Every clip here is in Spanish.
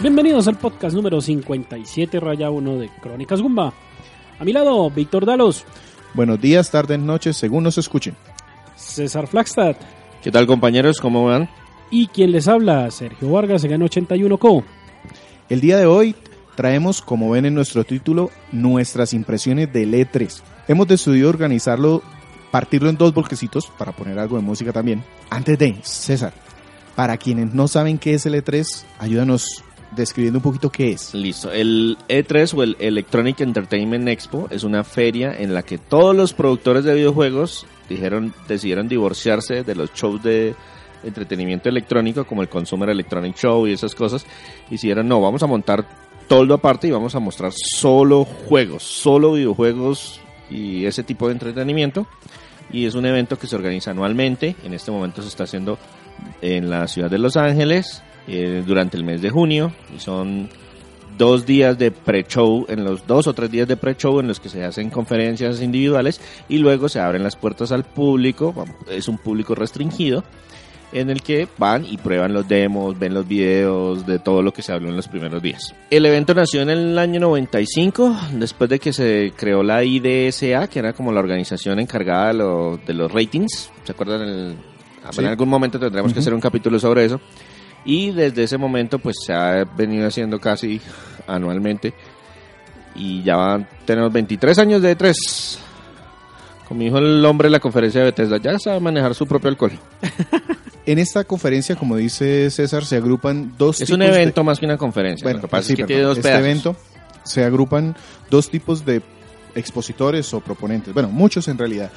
Bienvenidos al podcast número 57 raya 1 de Crónicas Gumba. A mi lado, Víctor Dalos, Buenos días, tardes, noches, según nos escuchen. César Flagstad ¿Qué tal compañeros? ¿Cómo van? y quien les habla, Sergio Vargas, en 81 Co. El día de hoy traemos, como ven en nuestro título, nuestras impresiones del E3. Hemos decidido organizarlo, partirlo en dos bloquecitos para poner algo de música también. Antes de, César, para quienes no saben qué es el E3, ayúdanos describiendo un poquito qué es. Listo. El E3 o el Electronic Entertainment Expo es una feria en la que todos los productores de videojuegos dijeron, decidieron divorciarse de los shows de entretenimiento electrónico como el Consumer Electronic Show y esas cosas. Y dijeron, no, vamos a montar todo aparte y vamos a mostrar solo juegos, solo videojuegos y ese tipo de entretenimiento. Y es un evento que se organiza anualmente. En este momento se está haciendo en la ciudad de Los Ángeles eh, durante el mes de junio. Y son dos días de pre-show, en los dos o tres días de pre-show en los que se hacen conferencias individuales y luego se abren las puertas al público. Es un público restringido en el que van y prueban los demos, ven los videos de todo lo que se habló en los primeros días. El evento nació en el año 95, después de que se creó la IDSA, que era como la organización encargada de, lo- de los ratings. ¿Se acuerdan? El- Sí. En algún momento tendremos que Ujú. hacer un capítulo sobre eso. Y desde ese momento pues se ha venido haciendo casi anualmente. Y ya van- tenemos 23 años de E3. Como dijo el hombre en la conferencia de Bethesda, ya sabe manejar su propio alcohol. En esta conferencia, como dice César, se agrupan dos Es un tipos de- evento más que una conferencia. Bueno, lo que pasa sí, es que perdón. tiene dos este pedazos. evento se agrupan dos tipos de expositores o proponentes, bueno, muchos en realidad,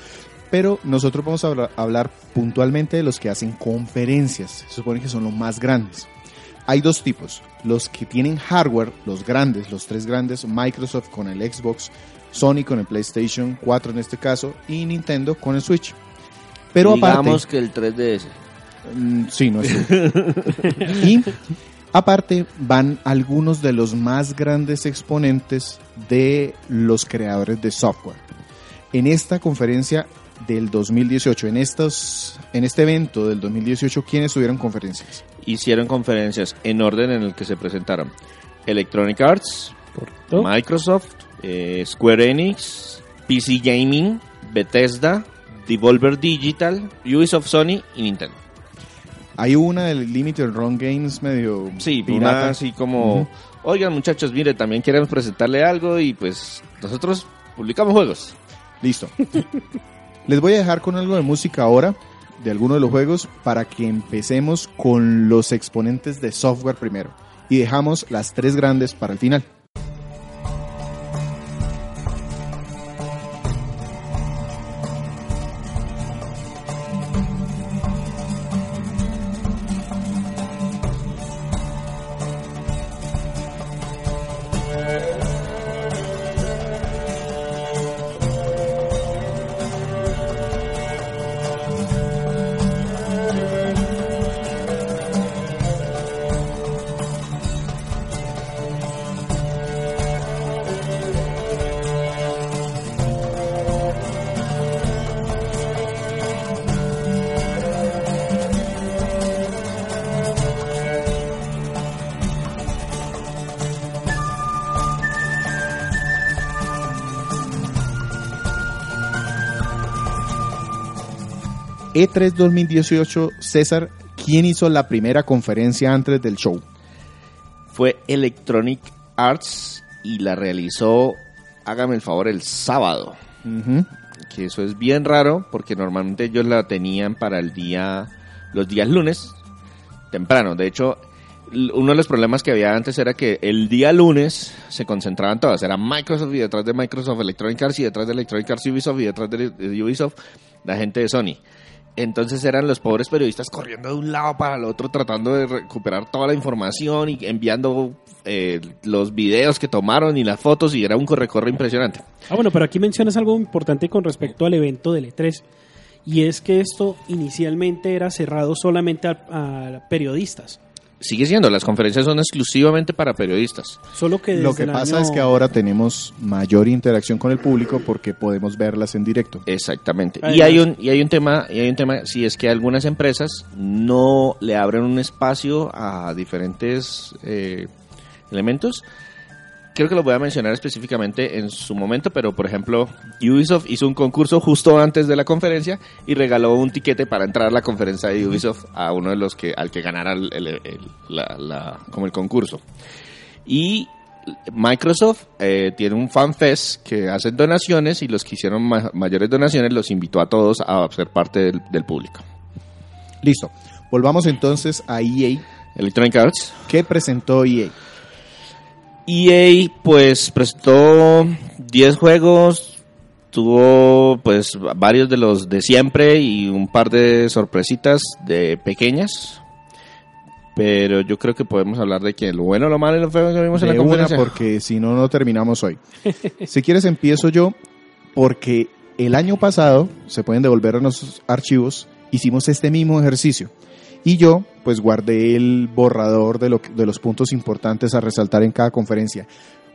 pero nosotros vamos a hablar, hablar puntualmente de los que hacen conferencias, se supone que son los más grandes. Hay dos tipos, los que tienen hardware, los grandes, los tres grandes, Microsoft con el Xbox, Sony con el PlayStation 4 en este caso y Nintendo con el Switch. Pero Digamos aparte, que el 3DS. Mm, Sí, no es Y aparte van algunos de los más grandes exponentes de los creadores de software. En esta conferencia del 2018, en estos, en este evento del 2018, ¿quiénes tuvieron conferencias? Hicieron conferencias en orden en el que se presentaron Electronic Arts, Correcto. Microsoft, eh, Square Enix, PC Gaming, Bethesda, Devolver Digital, Ubisoft Sony y Nintendo. Hay una del Limited Run Games medio Sí, pirata. una así como, Ujú. oigan muchachos, mire, también queremos presentarle algo y pues nosotros publicamos juegos. Listo. Les voy a dejar con algo de música ahora, de alguno de los juegos, para que empecemos con los exponentes de software primero. Y dejamos las tres grandes para el final. E3 2018, César, ¿quién hizo la primera conferencia antes del show? Fue Electronic Arts y la realizó, hágame el favor, el sábado. Que eso es bien raro porque normalmente ellos la tenían para el día, los días lunes, temprano. De hecho, uno de los problemas que había antes era que el día lunes se concentraban todas. Era Microsoft y detrás de Microsoft Electronic Arts y detrás de Electronic Arts Ubisoft y detrás de de Ubisoft la gente de Sony. Entonces eran los pobres periodistas corriendo de un lado para el otro tratando de recuperar toda la información y enviando eh, los videos que tomaron y las fotos y era un corre-corre impresionante. Ah, bueno, pero aquí mencionas algo importante con respecto al evento del E3. Y es que esto inicialmente era cerrado solamente a, a periodistas. Sigue siendo, las conferencias son exclusivamente para periodistas. Solo que Lo que pasa año- es que ahora tenemos mayor interacción con el público porque podemos verlas en directo. Exactamente. Y hay un y hay un tema, y hay un tema, si es que algunas empresas no le abren un espacio a diferentes eh, elementos. Creo que lo voy a mencionar específicamente en su momento, pero por ejemplo, Ubisoft hizo un concurso justo antes de la conferencia y regaló un tiquete para entrar a la conferencia de Ubisoft a uno de los que al que ganara el, el- el- la- la- como el concurso. Y Microsoft eh, tiene un fan fest que hacen donaciones y los que hicieron ma- mayores donaciones los invitó a todos a ser parte del, del público. Listo. Volvamos entonces a EA. Electronic Arts. ¿Qué presentó EA? EA pues presentó 10 juegos, tuvo pues varios de los de siempre y un par de sorpresitas de pequeñas. Pero yo creo que podemos hablar de que lo bueno, lo malo y lo feo que vimos en la una, conferencia. porque si no, no terminamos hoy. si quieres, empiezo yo, porque el año pasado, se pueden devolver a nuestros archivos, hicimos este mismo ejercicio. Y yo, pues guardé el borrador de, lo, de los puntos importantes a resaltar en cada conferencia.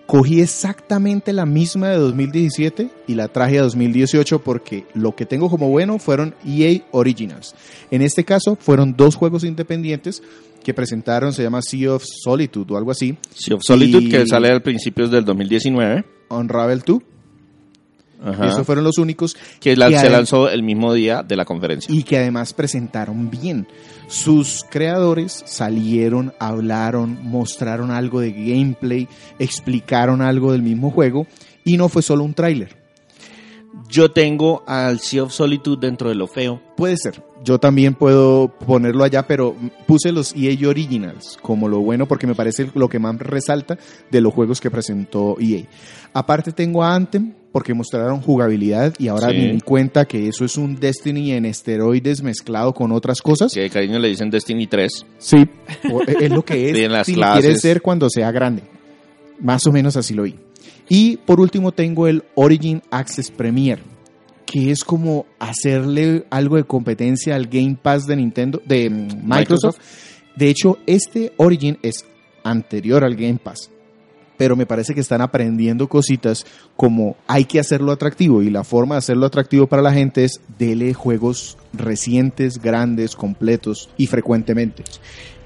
Cogí exactamente la misma de 2017 y la traje a 2018 porque lo que tengo como bueno fueron EA Originals. En este caso fueron dos juegos independientes que presentaron, se llama Sea of Solitude o algo así, Sea of Solitude Y- que sale al principios del 2019. Unravel 2. Ajá. Y esos fueron los únicos que la- que se lanzó el mismo día de la conferencia. y que además presentaron bien. Sus creadores salieron, hablaron, mostraron algo de gameplay, explicaron algo del mismo juego y no fue solo un tráiler. Yo tengo al Sea of Solitude dentro de lo feo. Puede ser. Yo también puedo ponerlo allá, pero puse los EA Originals como lo bueno porque me parece lo que más resalta de los juegos que presentó EA. Aparte tengo a Anthem porque mostraron jugabilidad y ahora Sí. me di cuenta que eso es un Destiny en esteroides mezclado con otras cosas. Que de cariño le dicen Destiny 3. Sí, o- es lo que es. En las si clases. quiere ser cuando sea grande. Más o menos así lo vi. Y por último tengo el Origin Access Premier, que es como hacerle algo de competencia al Game Pass de Nintendo, de mm, Microsoft. De hecho, este Origin es anterior al Game Pass. Pero me parece que están aprendiendo cositas como hay que hacerlo atractivo y la forma de hacerlo atractivo para la gente es dele juegos recientes, grandes, completos y frecuentemente.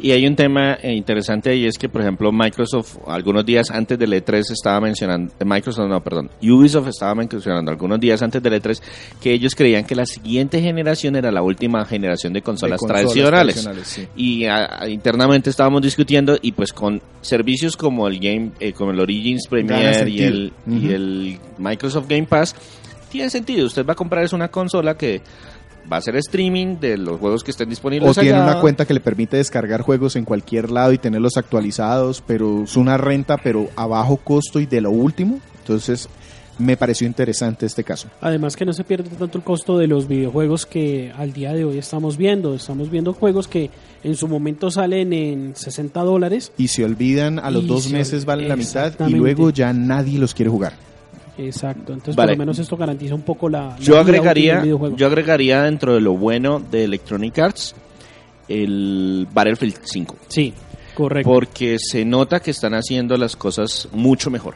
Y hay un tema eh, interesante y es que, por ejemplo, Microsoft, algunos días antes del E3 estaba mencionando, eh, Microsoft no, perdón, Ubisoft estaba mencionando algunos días antes del E3 que ellos creían que la siguiente generación era la última generación de consolas, De consolas tradicionales. tradicionales, sí. Y ah, internamente estábamos discutiendo y pues con servicios como el Game, eh, como el Origins Premier y el, y el Microsoft Game Pass, tiene sentido. Usted va a comprar es una consola que va a hacer streaming de los juegos que estén disponibles O tiene allá. una cuenta que le permite descargar juegos en cualquier lado y tenerlos actualizados, pero es una renta, pero a bajo costo y de lo último. Entonces, me pareció interesante este caso. Además que no se pierde tanto el costo de los videojuegos que al día de hoy estamos viendo. Estamos viendo juegos que en su momento salen en 60 dólares. Y se olvidan, a los dos se- meses valen la mitad y luego ya nadie los quiere jugar. Exacto. Entonces Vale. por lo menos esto garantiza un poco la... la Yo agregaría, yo agregaría dentro de lo bueno de Electronic Arts el Battlefield 5. Sí, correcto. Porque se nota que están haciendo las cosas mucho mejor.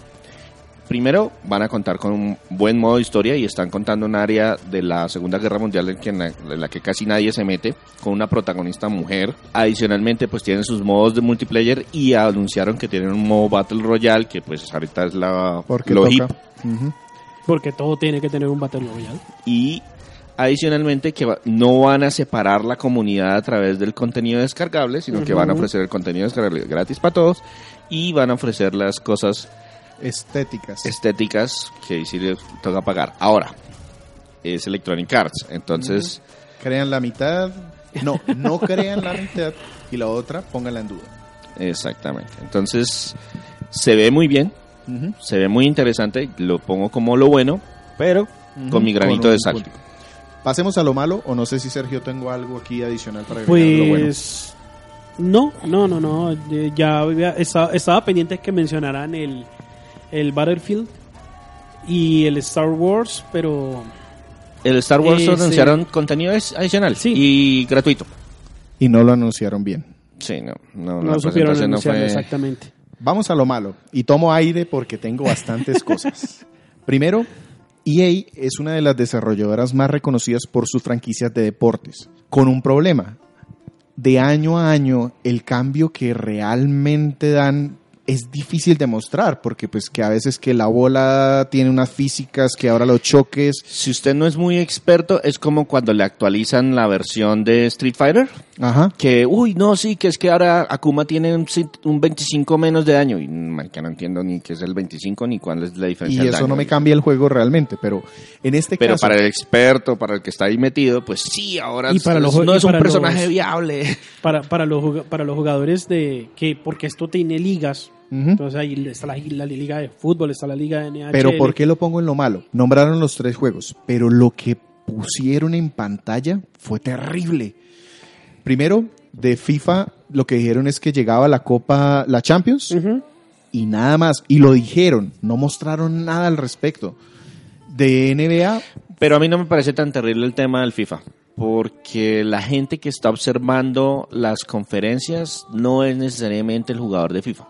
Primero, van a contar con un buen modo de historia y están contando un área de la Segunda Guerra Mundial en, que- en la, en la que casi nadie se mete, con una protagonista mujer. Adicionalmente, pues tienen sus modos de multiplayer y anunciaron que tienen un modo Battle Royale, que pues ahorita es la, Porque lo toca. hip. Porque todo tiene que tener un Battle Royale. y adicionalmente que va- no van a separar la comunidad a través del contenido descargable, sino que van a ofrecer el contenido descargable gratis para todos y van a ofrecer las cosas Estéticas. estéticas que sí les toca pagar. Ahora, es Electronic Arts, entonces Crean la mitad. No, no crean la mitad y la otra pónganla en duda. exactamente. Entonces se ve muy bien, se ve muy interesante, lo pongo como lo bueno, pero con mi granito Con de sal. Pasemos a lo malo, o no sé si Sergio tengo algo aquí adicional para agregar de lo bueno. Pues no, no, no, no. Ya había- estaba, estaba pendiente que mencionaran el, el Battlefield y el Star Wars, pero El Star Wars Ese- anunciaron contenido es- adicional Sí. y gratuito. Y no lo anunciaron bien. Sí, no, no, no la supieron no anunciarlo fue... exactamente. Vamos a lo malo. Y tomo aire porque tengo bastantes cosas. Primero, EA es una de las desarrolladoras más reconocidas por sus franquicias de deportes. Con un problema. De año a año, el cambio que realmente dan es difícil de mostrar porque pues que a veces que la bola tiene unas físicas que ahora los choques Si usted no es muy experto, es como cuando le actualizan la versión de Street Fighter. ajá Que, uy, no, sí, que es que ahora Akuma tiene un, un 25 menos de daño. Y man, que no entiendo ni qué es el 25 ni cuál es la diferencia. y eso daño. no me cambia el juego realmente pero en este Pero caso para el experto, para el que está ahí metido, pues sí, ahora Y para los- no y es un personaje los- viable. Para, para, los, para los jugadores de que, porque esto tiene ligas, Entonces ahí está la, la liga de fútbol, está la liga de NHL. Pero ¿por qué lo pongo en lo malo? Nombraron los tres juegos, pero lo que pusieron en pantalla fue terrible. Primero, de FIFA, lo que dijeron es que llegaba la Copa, la Champions, y nada más. Y lo dijeron, no mostraron nada al respecto. De NBA, Pero a mí no me parece tan terrible el tema del FIFA, porque la gente que está observando las conferencias no es necesariamente el jugador de FIFA.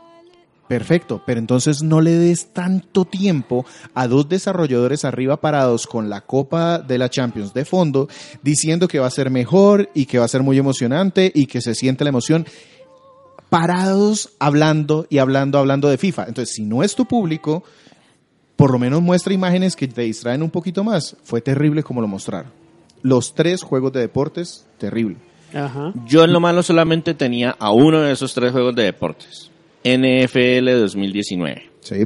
Perfecto, pero entonces no le des tanto tiempo a dos desarrolladores arriba parados con la Copa de la Champions de fondo, diciendo que va a ser mejor y que va a ser muy emocionante y que se siente la emoción. Parados hablando y hablando, hablando de FIFA. Entonces, si no es tu público, por lo menos muestra imágenes que te distraen un poquito más. Fue terrible como lo mostraron. Los tres juegos de deportes, terrible. Ajá. Yo en lo malo solamente tenía a uno de esos tres juegos de deportes. NFL 2019. Sí.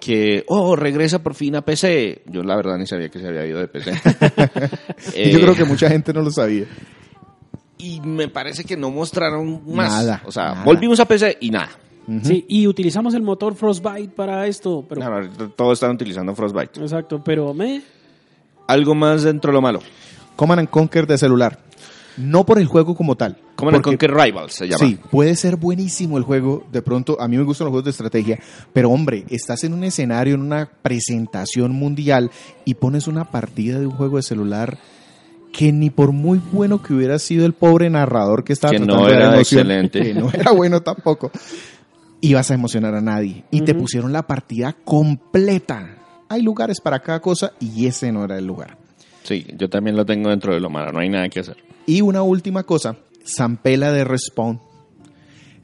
Que, oh, regresa por fin a PC. Yo la verdad ni sabía que se había ido de PC. Yo creo que mucha gente no lo sabía. Y me parece que no mostraron más. Nada, O sea, nada. volvimos a PC y nada. Sí, y utilizamos el motor Frostbite para esto, pero Claro, todos están utilizando Frostbite. exacto, pero me Algo más dentro de lo malo. Command and Conquer de celular. No por el juego como tal. Command and porque- Conquer Rivals se llama. Sí, puede ser buenísimo el juego. De pronto, a mí me gustan los juegos de estrategia. Pero hombre, estás en un escenario, en una presentación mundial y pones una partida de un juego de celular que ni por muy bueno que hubiera sido el pobre narrador que estaba Que tratando no de era emoción, excelente. que no era bueno tampoco, ibas a emocionar a nadie. Y te pusieron la partida completa. Hay lugares para cada cosa y ese no era el lugar. Sí, yo también lo tengo dentro de lo malo. No hay nada que hacer. Y una última cosa, Zampela de Respawn.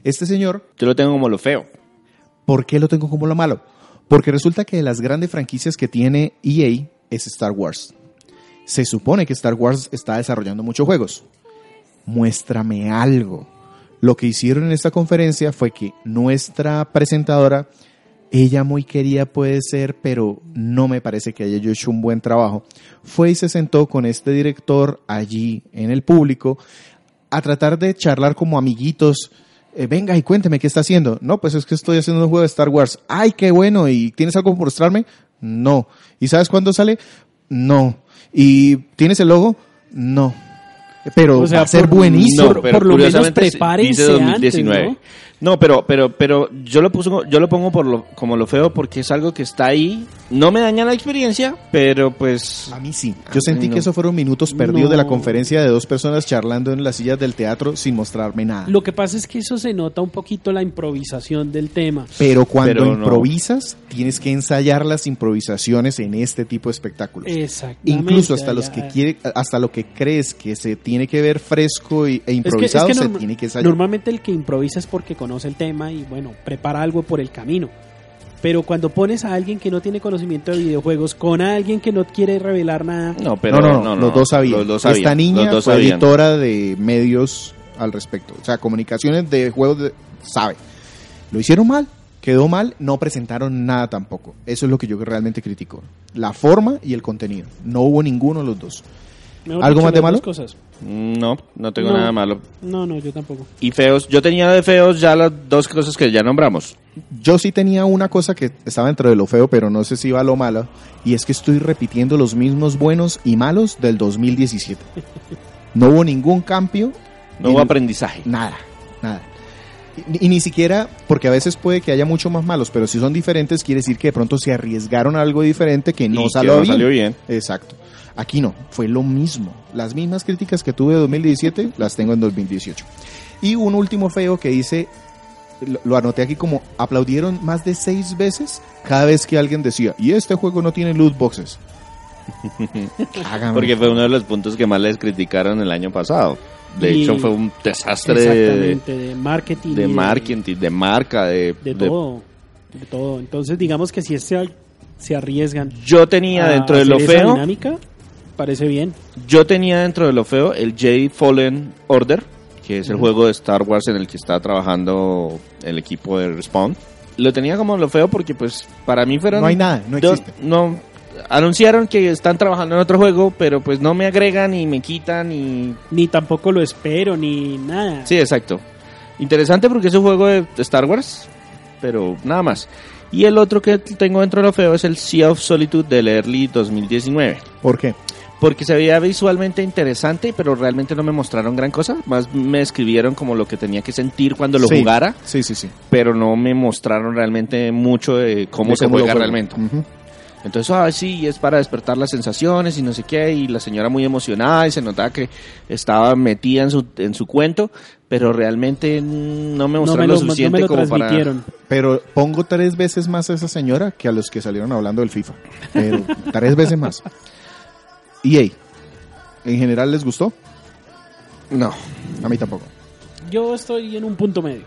Este señor, Yo lo tengo como lo feo. ¿por qué lo tengo como lo malo? Porque resulta que de las grandes franquicias que tiene EA es Star Wars. Se supone que Star Wars está desarrollando muchos juegos. Muéstrame algo. Lo que hicieron en esta conferencia fue que nuestra presentadora, ella muy querida puede ser, pero no me parece que haya hecho un buen trabajo, fue y se sentó con este director allí en el público a tratar de charlar como amiguitos. eh, venga y cuénteme qué está haciendo. No, pues es que estoy haciendo un juego de Star Wars. Ay, qué bueno. ¿Y tienes algo por mostrarme? No. ¿Y sabes cuándo sale? No. ¿Y tienes el logo? No. Pero O sea, va a ser por- buenísimo. por- por lo menos prepárense dice antes, 2019. ¿no? ¿No? pero, pero, pero yo lo pongo, yo lo pongo por lo, como lo feo porque es algo que está ahí. No me daña la experiencia, pero pues A mí sí. Yo sentí no. que eso fueron minutos perdidos No. de la conferencia de dos personas charlando en las sillas del teatro sin mostrarme nada. Lo que pasa es que eso se nota un poquito la improvisación del tema. Pero cuando Pero no. improvisas, tienes que ensayar las improvisaciones en este tipo de espectáculos. Exactamente. Incluso hasta los que quiere, hasta lo que crees que se tiene que ver fresco y- e Es que- improvisado es que se tiene que ensayar. Normalmente el que improvisa es porque conoce el tema y bueno, prepara algo por el camino. Pero cuando pones a alguien que no tiene conocimiento de videojuegos con alguien que no quiere revelar nada, no, pero no, no, no, los dos sabían. Los dos sabían, Esta niña los dos fue sabían. editora de medios al respecto. O sea, comunicaciones de juegos de- sabe. Lo hicieron mal, quedó mal, no presentaron nada tampoco. Eso es lo que yo realmente critico. La forma y el contenido. No hubo ninguno de los dos. Mejor ¿Algo más de malo? Cosas. No, no tengo No. nada malo. No, no, yo tampoco. Y feos, yo tenía de feos ya las dos cosas que ya nombramos. Yo sí tenía una cosa que estaba dentro de lo feo, pero no sé si iba a lo malo, y es que estoy repitiendo los mismos buenos y malos del 2017. No hubo ningún cambio, No hubo aprendizaje. nada, nada. Y, y ni siquiera, porque a veces puede que haya mucho más malos, pero si son diferentes, quiere decir que de pronto se arriesgaron a algo diferente que no Y que salió, no bien. salió bien. Exacto. Aquí no, fue lo mismo. Las mismas críticas que tuve en 2017 las tengo en 2018. Y un último feo que dice, lo, lo anoté aquí como aplaudieron más de seis veces cada vez que alguien decía, y este juego no tiene loot boxes. Hágame Porque fue uno de los puntos que más les criticaron el año pasado. De Y- hecho, fue un desastre de, Exactamente, de marketing. de marketing, de marca, de, De, de- todo. De todo. Entonces, digamos que si se, se arriesgan. Yo tenía a dentro de lo feo, dinámica, parece bien. yo tenía dentro de lo feo el Jedi Fallen Order, que es el juego de Star Wars en el que está trabajando el equipo de Respawn. Lo tenía como lo feo porque, pues, para mí fueron. No hay nada, no existe. no, anunciaron que están trabajando en otro juego, pero pues no me agregan y me quitan y Ni tampoco lo espero, ni nada. Sí, exacto. Interesante porque es un juego de Star Wars, pero nada más. Y el otro que tengo dentro de lo feo es el Sea of Solitude del Early 2019. ¿Por qué? Porque se veía visualmente interesante, pero realmente no me mostraron gran cosa. Más me escribieron como lo que tenía que sentir cuando lo Sí. jugara, Sí, sí, sí. pero no me mostraron realmente mucho de cómo De se lo juega realmente. Ujú. Entonces, ah, sí, es para despertar las sensaciones y no sé qué, y la señora muy emocionada y se notaba que estaba metida en su, en su cuento, pero realmente no me no mostraron me lo, lo, no suficiente me lo como para... Pero pongo tres veces más a esa señora que a los que salieron hablando del FIFA. Pero tres veces más. EA, ¿en general les gustó? No. A mí tampoco. Yo estoy en un punto medio.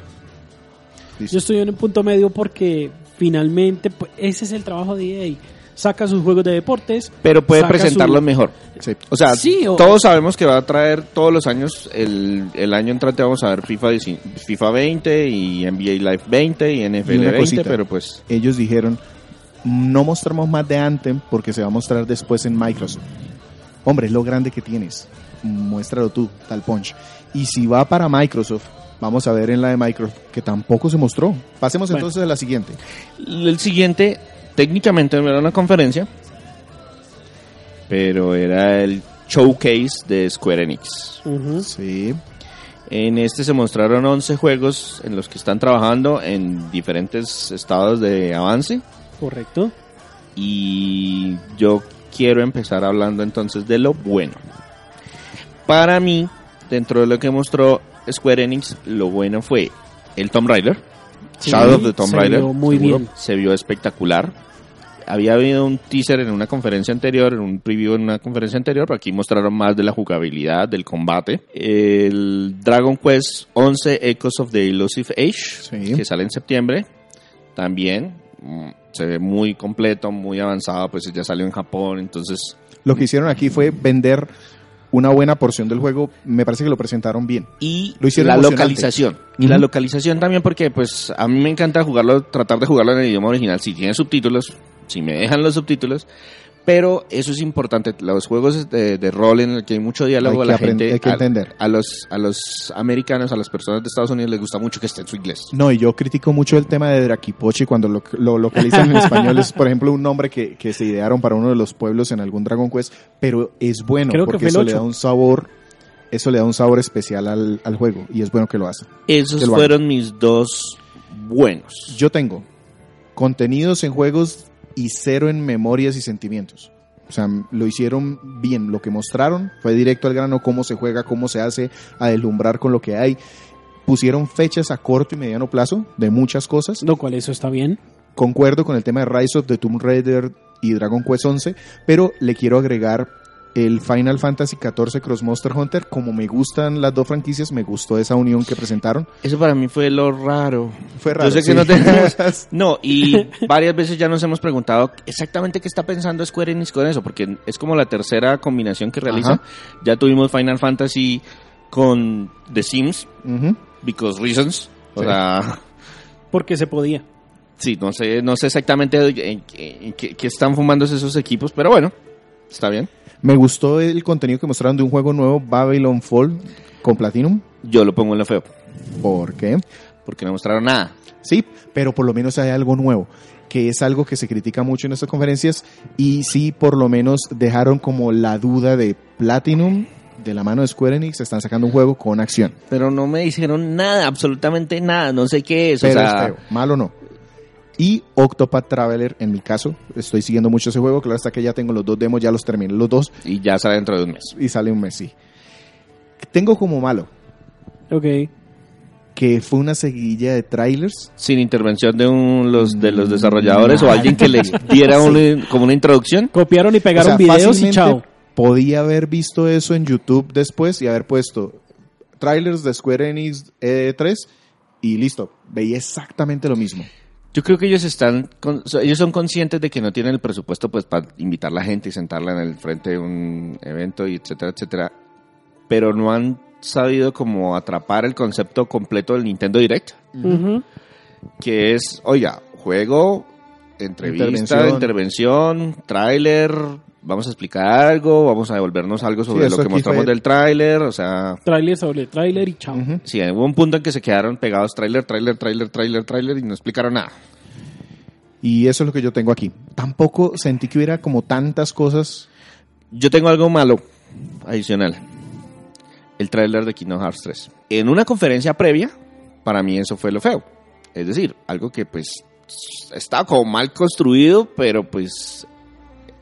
Listo. Yo estoy en un punto medio porque finalmente pues, ese es el trabajo de EA. Saca sus juegos de deportes. Pero puede saca presentarlo su- mejor. Sí. O sea, Sí, o- todos sabemos que va a traer todos los años, el, el año entrante vamos a ver FIFA, 19 FIFA 20 y NBA Live 20 y NFL Y una 20, cosita. pero pues... Ellos dijeron, no mostramos más de Anthem porque se va a mostrar después en Microsoft. Hombre, es lo grande que tienes. Muéstralo tú, tal punch. Y si va para Microsoft, vamos a ver en la de Microsoft que tampoco se mostró. Pasemos Bueno. entonces a la siguiente. El siguiente, técnicamente no era una conferencia, pero era el showcase de Square Enix. Sí. En este se mostraron 11 juegos en los que están trabajando en diferentes estados de avance Correcto. y yo quiero empezar hablando entonces de lo bueno. Para mí, dentro de lo que mostró Square Enix, lo bueno fue el Tomb Raider. Sí, Shadow of the Tomb se Raider. vio muy seguro, bien. Se vio espectacular. Había habido un teaser en una conferencia anterior, en un preview en una conferencia anterior, pero aquí mostraron más de la jugabilidad, del combate. El Dragon Quest 11 Echoes of the Elusive Age, Sí. que sale en septiembre, también mm, se ve muy completo, muy avanzado, pues ya salió en Japón, entonces Lo que hicieron aquí fue vender una buena porción del juego. Me parece que lo presentaron bien. y Lo hicieron la localización. Y la localización también porque pues a mí me encanta jugarlo, tratar de jugarlo en el idioma original. Si tiene subtítulos, si me dejan los subtítulos, pero eso es importante. Los juegos de, de rol en el que hay mucho diálogo, Hay a la gente, hay que a- entender. A, los a los americanos, a las personas de Estados Unidos les gusta mucho que esté en su inglés. No, y yo critico mucho el tema de Draquipochi cuando lo, lo localizan en español. Es, por ejemplo, un nombre que, que se idearon para uno de los pueblos en algún Dragon Quest, pero es bueno Creo que porque eso le da un sabor, eso le da un sabor especial al, al juego y es bueno que lo hace. Esos lo fueron mis dos buenos. Yo tengo contenidos en juegos y cero en memorias y sentimientos. O sea, lo hicieron bien. Lo que mostraron fue directo al grano, cómo se juega, cómo se hace, a deslumbrar con lo que hay. Pusieron fechas a corto y mediano plazo de muchas cosas. Lo cual eso está bien. Concuerdo con el tema de Rise of the Tomb Raider y Dragon Quest 11, pero le quiero agregar el Final Fantasy XIV Cross Monster Hunter. Como me gustan las dos franquicias, me gustó esa unión que presentaron. Eso para mí fue lo raro. Fue raro. Yo sé que sí. no tenemos... No, y varias veces ya nos hemos preguntado exactamente qué está pensando Square Enix con eso, porque es como la tercera combinación que realiza. Ajá. Ya tuvimos Final Fantasy con The Sims, because reasons. O Sí. sea, Porque se podía. sí, no sé, no sé exactamente en, en qué, qué están fumándose esos equipos, pero bueno, está bien. Me gustó el contenido que mostraron de un juego nuevo, Babylon Fall, con Platinum. Yo lo pongo en lo feo, ¿Por qué? porque no mostraron nada. Sí, pero por lo menos hay algo nuevo, que es algo que se critica mucho en estas conferencias y sí, por lo menos dejaron como la duda de Platinum de la mano de Square Enix, están sacando un juego con acción. Pero no me dijeron nada, absolutamente nada, no sé qué es. Pero o es sea, feo, malo no. Y Octopath Traveler, en mi caso, estoy siguiendo mucho ese juego, claro hasta que ya tengo los dos demos, ya los terminé los dos y ya sale dentro de un mes. y sale un mes, sí. Tengo como malo Ok. que fue una seguidilla de trailers sin intervención de un, los de los desarrolladores o Nada. alguien que les diera un- como una introducción. Copiaron y pegaron O sea, videos y chao. Podía haber visto eso en YouTube después y haber puesto trailers de Square Enix E3 y listo, veía exactamente lo mismo. Yo creo que ellos están, con- ellos son conscientes de que no tienen el presupuesto pues para invitar a la gente y sentarla en el frente de un evento y etcétera, etcétera, pero no han sabido como atrapar el concepto completo del Nintendo Direct, que es, oiga, juego, entrevista, Intervención. intervención, tráiler, vamos a explicar algo, vamos a devolvernos algo sobre eso lo que mostramos fue- del tráiler, o sea, Tráiler sobre tráiler y chao. Ujú. sí, hubo un punto en que se quedaron pegados tráiler, tráiler, tráiler, tráiler, tráiler y no explicaron nada. Y eso es lo que yo tengo aquí. Tampoco sentí que hubiera como tantas cosas. Yo tengo algo malo adicional. El tráiler de Kingdom Hearts 3. En una conferencia previa, para mí eso fue lo feo. Es decir, algo que pues estaba como mal construido, pero pues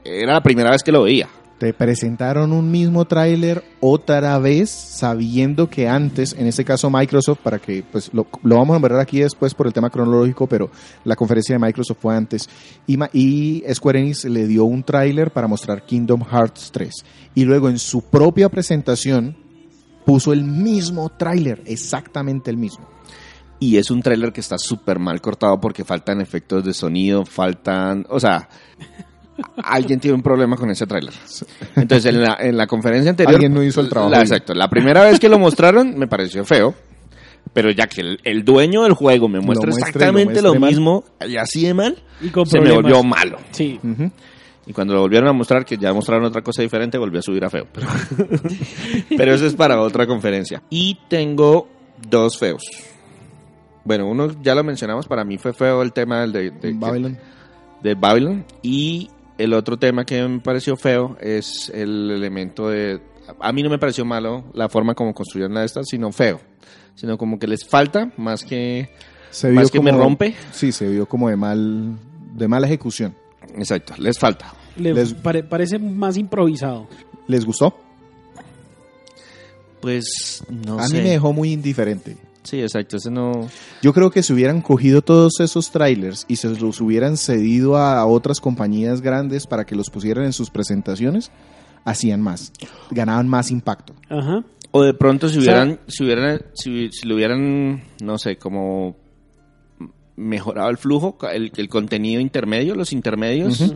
era la primera vez que lo veía. Te presentaron un mismo tráiler otra vez, sabiendo que antes, en este caso Microsoft, para que pues lo, lo vamos a ver aquí después por el tema cronológico, pero la conferencia de Microsoft fue antes. Y, y Square Enix le dio un tráiler para mostrar Kingdom Hearts 3. Y luego en su propia presentación puso el mismo tráiler, exactamente el mismo. Y es un tráiler que está súper mal cortado porque faltan efectos de sonido, faltan... O sea, alguien tiene un problema con ese tráiler. Entonces, en la, en la conferencia anterior... Alguien no hizo el trabajo La- exacto. La primera vez que lo mostraron me pareció feo. Pero ya que el, el dueño del juego me muestra muestre y lo exactamente lo, muestre mal. mismo, y así de mal, Y con se me volvió malo. Sí. Y cuando lo volvieron a mostrar, que ya mostraron otra cosa diferente, volvió a subir a feo. Pero, pero eso es para otra conferencia. Y tengo dos feos. Bueno, uno ya lo mencionamos, para mí fue feo el tema del de, de, Babylon. de Babylon. Y el otro tema que me pareció feo es el elemento de... A mí no me pareció malo la forma como construyeron la de estas, sino feo. Sino como que les falta más que... Se Más que me rompe. Sí, se vio como de mal de mala ejecución. Exacto, les falta. Le Les- pare- parece más improvisado. ¿Les gustó? Pues no a sé. mí me dejó muy indiferente. Sí, exacto, ese no... Yo creo que si hubieran cogido todos esos trailers y se los hubieran cedido a otras compañías grandes para que los pusieran en sus presentaciones, hacían más, ganaban más impacto. Ajá. O de pronto si O sea- hubieran, si hubieran, si, si le hubieran, no sé, como mejorado el flujo, el, el contenido intermedio, los intermedios.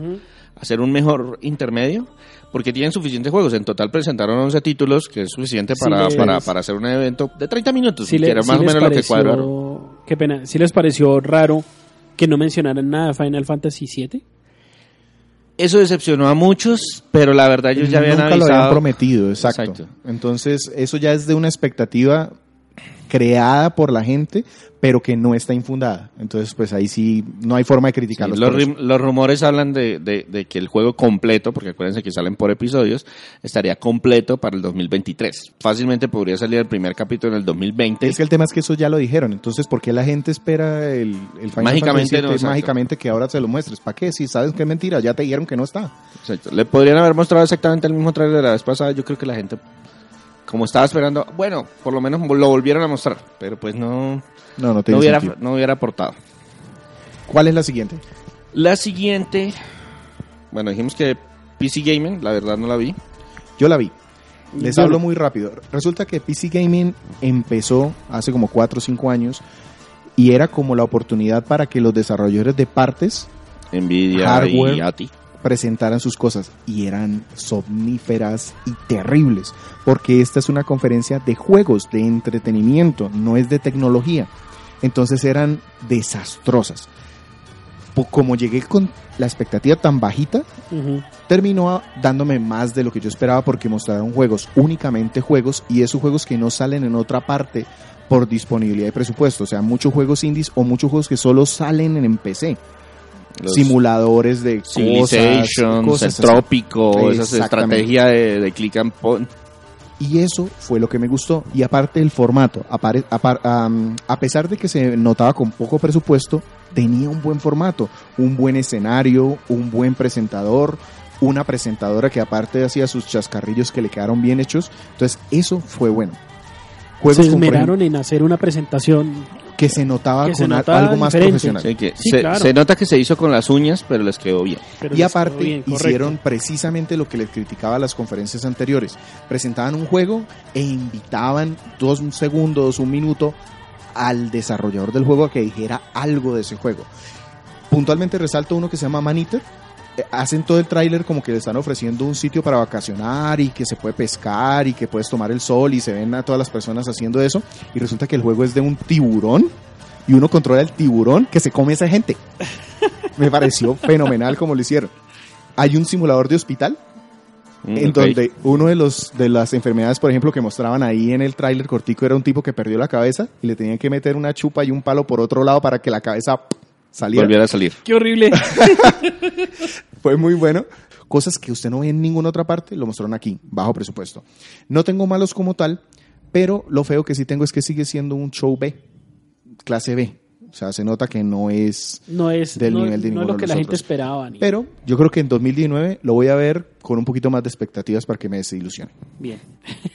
Hacer un mejor intermedio, porque tienen suficientes juegos. En total presentaron 11 títulos, que es suficiente Sí para, les- para, para hacer un evento de 30 minutos, Sí que era sí más o les menos lo que pareció- cuadraron. Qué pena. ¿Sí les pareció raro que no mencionaran nada de Final Fantasy VII? Eso decepcionó a muchos, pero la verdad ellos ya habían Nunca lo habían avisado. prometido, exacto. Exacto. Entonces, eso ya es de una expectativa creada por la gente, pero que no está infundada. Entonces, pues ahí sí no hay forma de Sí, criticarlos. los, rumores hablan de, de- de que el juego completo, porque acuérdense que salen por episodios, estaría completo para el 2023. Fácilmente podría salir el primer capítulo en el 2020. Es que el tema es que eso ya lo dijeron. Entonces, ¿por qué la gente espera el, el Final Mágicamente Fantasy no, VII mágicamente que ahora se lo muestres? ¿Para qué? Si sabes que es mentira, ya te dijeron que no está. Exacto. Le podrían haber mostrado exactamente el mismo trailer de la vez pasada. Yo creo que la gente, como estaba esperando, bueno, por lo menos lo volvieron a mostrar, pero pues no, No, no no, hubiera, sentido. no hubiera aportado. ¿Cuál es la siguiente? La siguiente, bueno, dijimos que PC Gaming, la verdad no la vi. Yo la vi. Les Yo hablo muy rápido. Resulta que PC Gaming empezó hace como 4 o 5 años y era como la oportunidad para que los desarrolladores de partes Nvidia Hardware. y ATI. Presentaran sus cosas y eran somníferas y terribles, porque esta es una conferencia de juegos, de entretenimiento, no es de tecnología. Entonces eran desastrosas. Como llegué con la expectativa tan bajita, terminó dándome más de lo que yo esperaba porque mostraron juegos, únicamente juegos, y esos juegos que no salen en otra parte por disponibilidad de presupuesto. O sea, muchos juegos indies o muchos juegos que solo salen en PC. Los Simuladores de Civilizations, cosas, el trópico, esa estrategia de, de click and point. Y eso fue lo que me gustó. Y aparte el formato, apare- apar- am, a pesar de que se notaba con poco presupuesto, tenía un buen formato, un buen escenario, un buen presentador, una presentadora que aparte hacía sus chascarrillos que le quedaron bien hechos. Entonces eso fue bueno. Se Juegos por esmeraron en hacer una presentación que se notaba Que con notaba algo más diferente. profesional. Sí, que Sí, se, claro. se nota que se hizo con las uñas, pero les quedó bien. Pero Y aparte bien, hicieron precisamente lo que les criticaba a las conferencias anteriores. Presentaban un juego e invitaban dos segundos, un minuto al desarrollador del juego a que dijera algo de ese juego. Puntualmente resalto uno que se llama Maniter. Hacen todo el tráiler como que le están ofreciendo un sitio para vacacionar y que se puede pescar y que puedes tomar el sol y se ven a todas las personas haciendo eso. Y resulta que el juego es de un tiburón y uno controla el tiburón que se come a esa gente. Me pareció fenomenal como lo hicieron. Hay un simulador de hospital Mm, en donde uno de los de las enfermedades, por ejemplo, que mostraban ahí en el tráiler cortico era un tipo que perdió la cabeza y le tenían que meter una chupa y un palo por otro lado para que la cabeza saliera. volviera a salir. Qué horrible. Fue muy bueno. Cosas que usted no ve en ninguna otra parte, lo mostraron aquí, bajo presupuesto. No tengo malos como tal, pero lo feo que sí tengo es que sigue siendo un show B, clase B. O sea, se nota que no es No es, Del no, nivel de no es ninguno lo que la gente esperaba. ni- Pero yo creo que en 2019 lo voy a ver con un poquito más de expectativas para que me desilusione. Bien.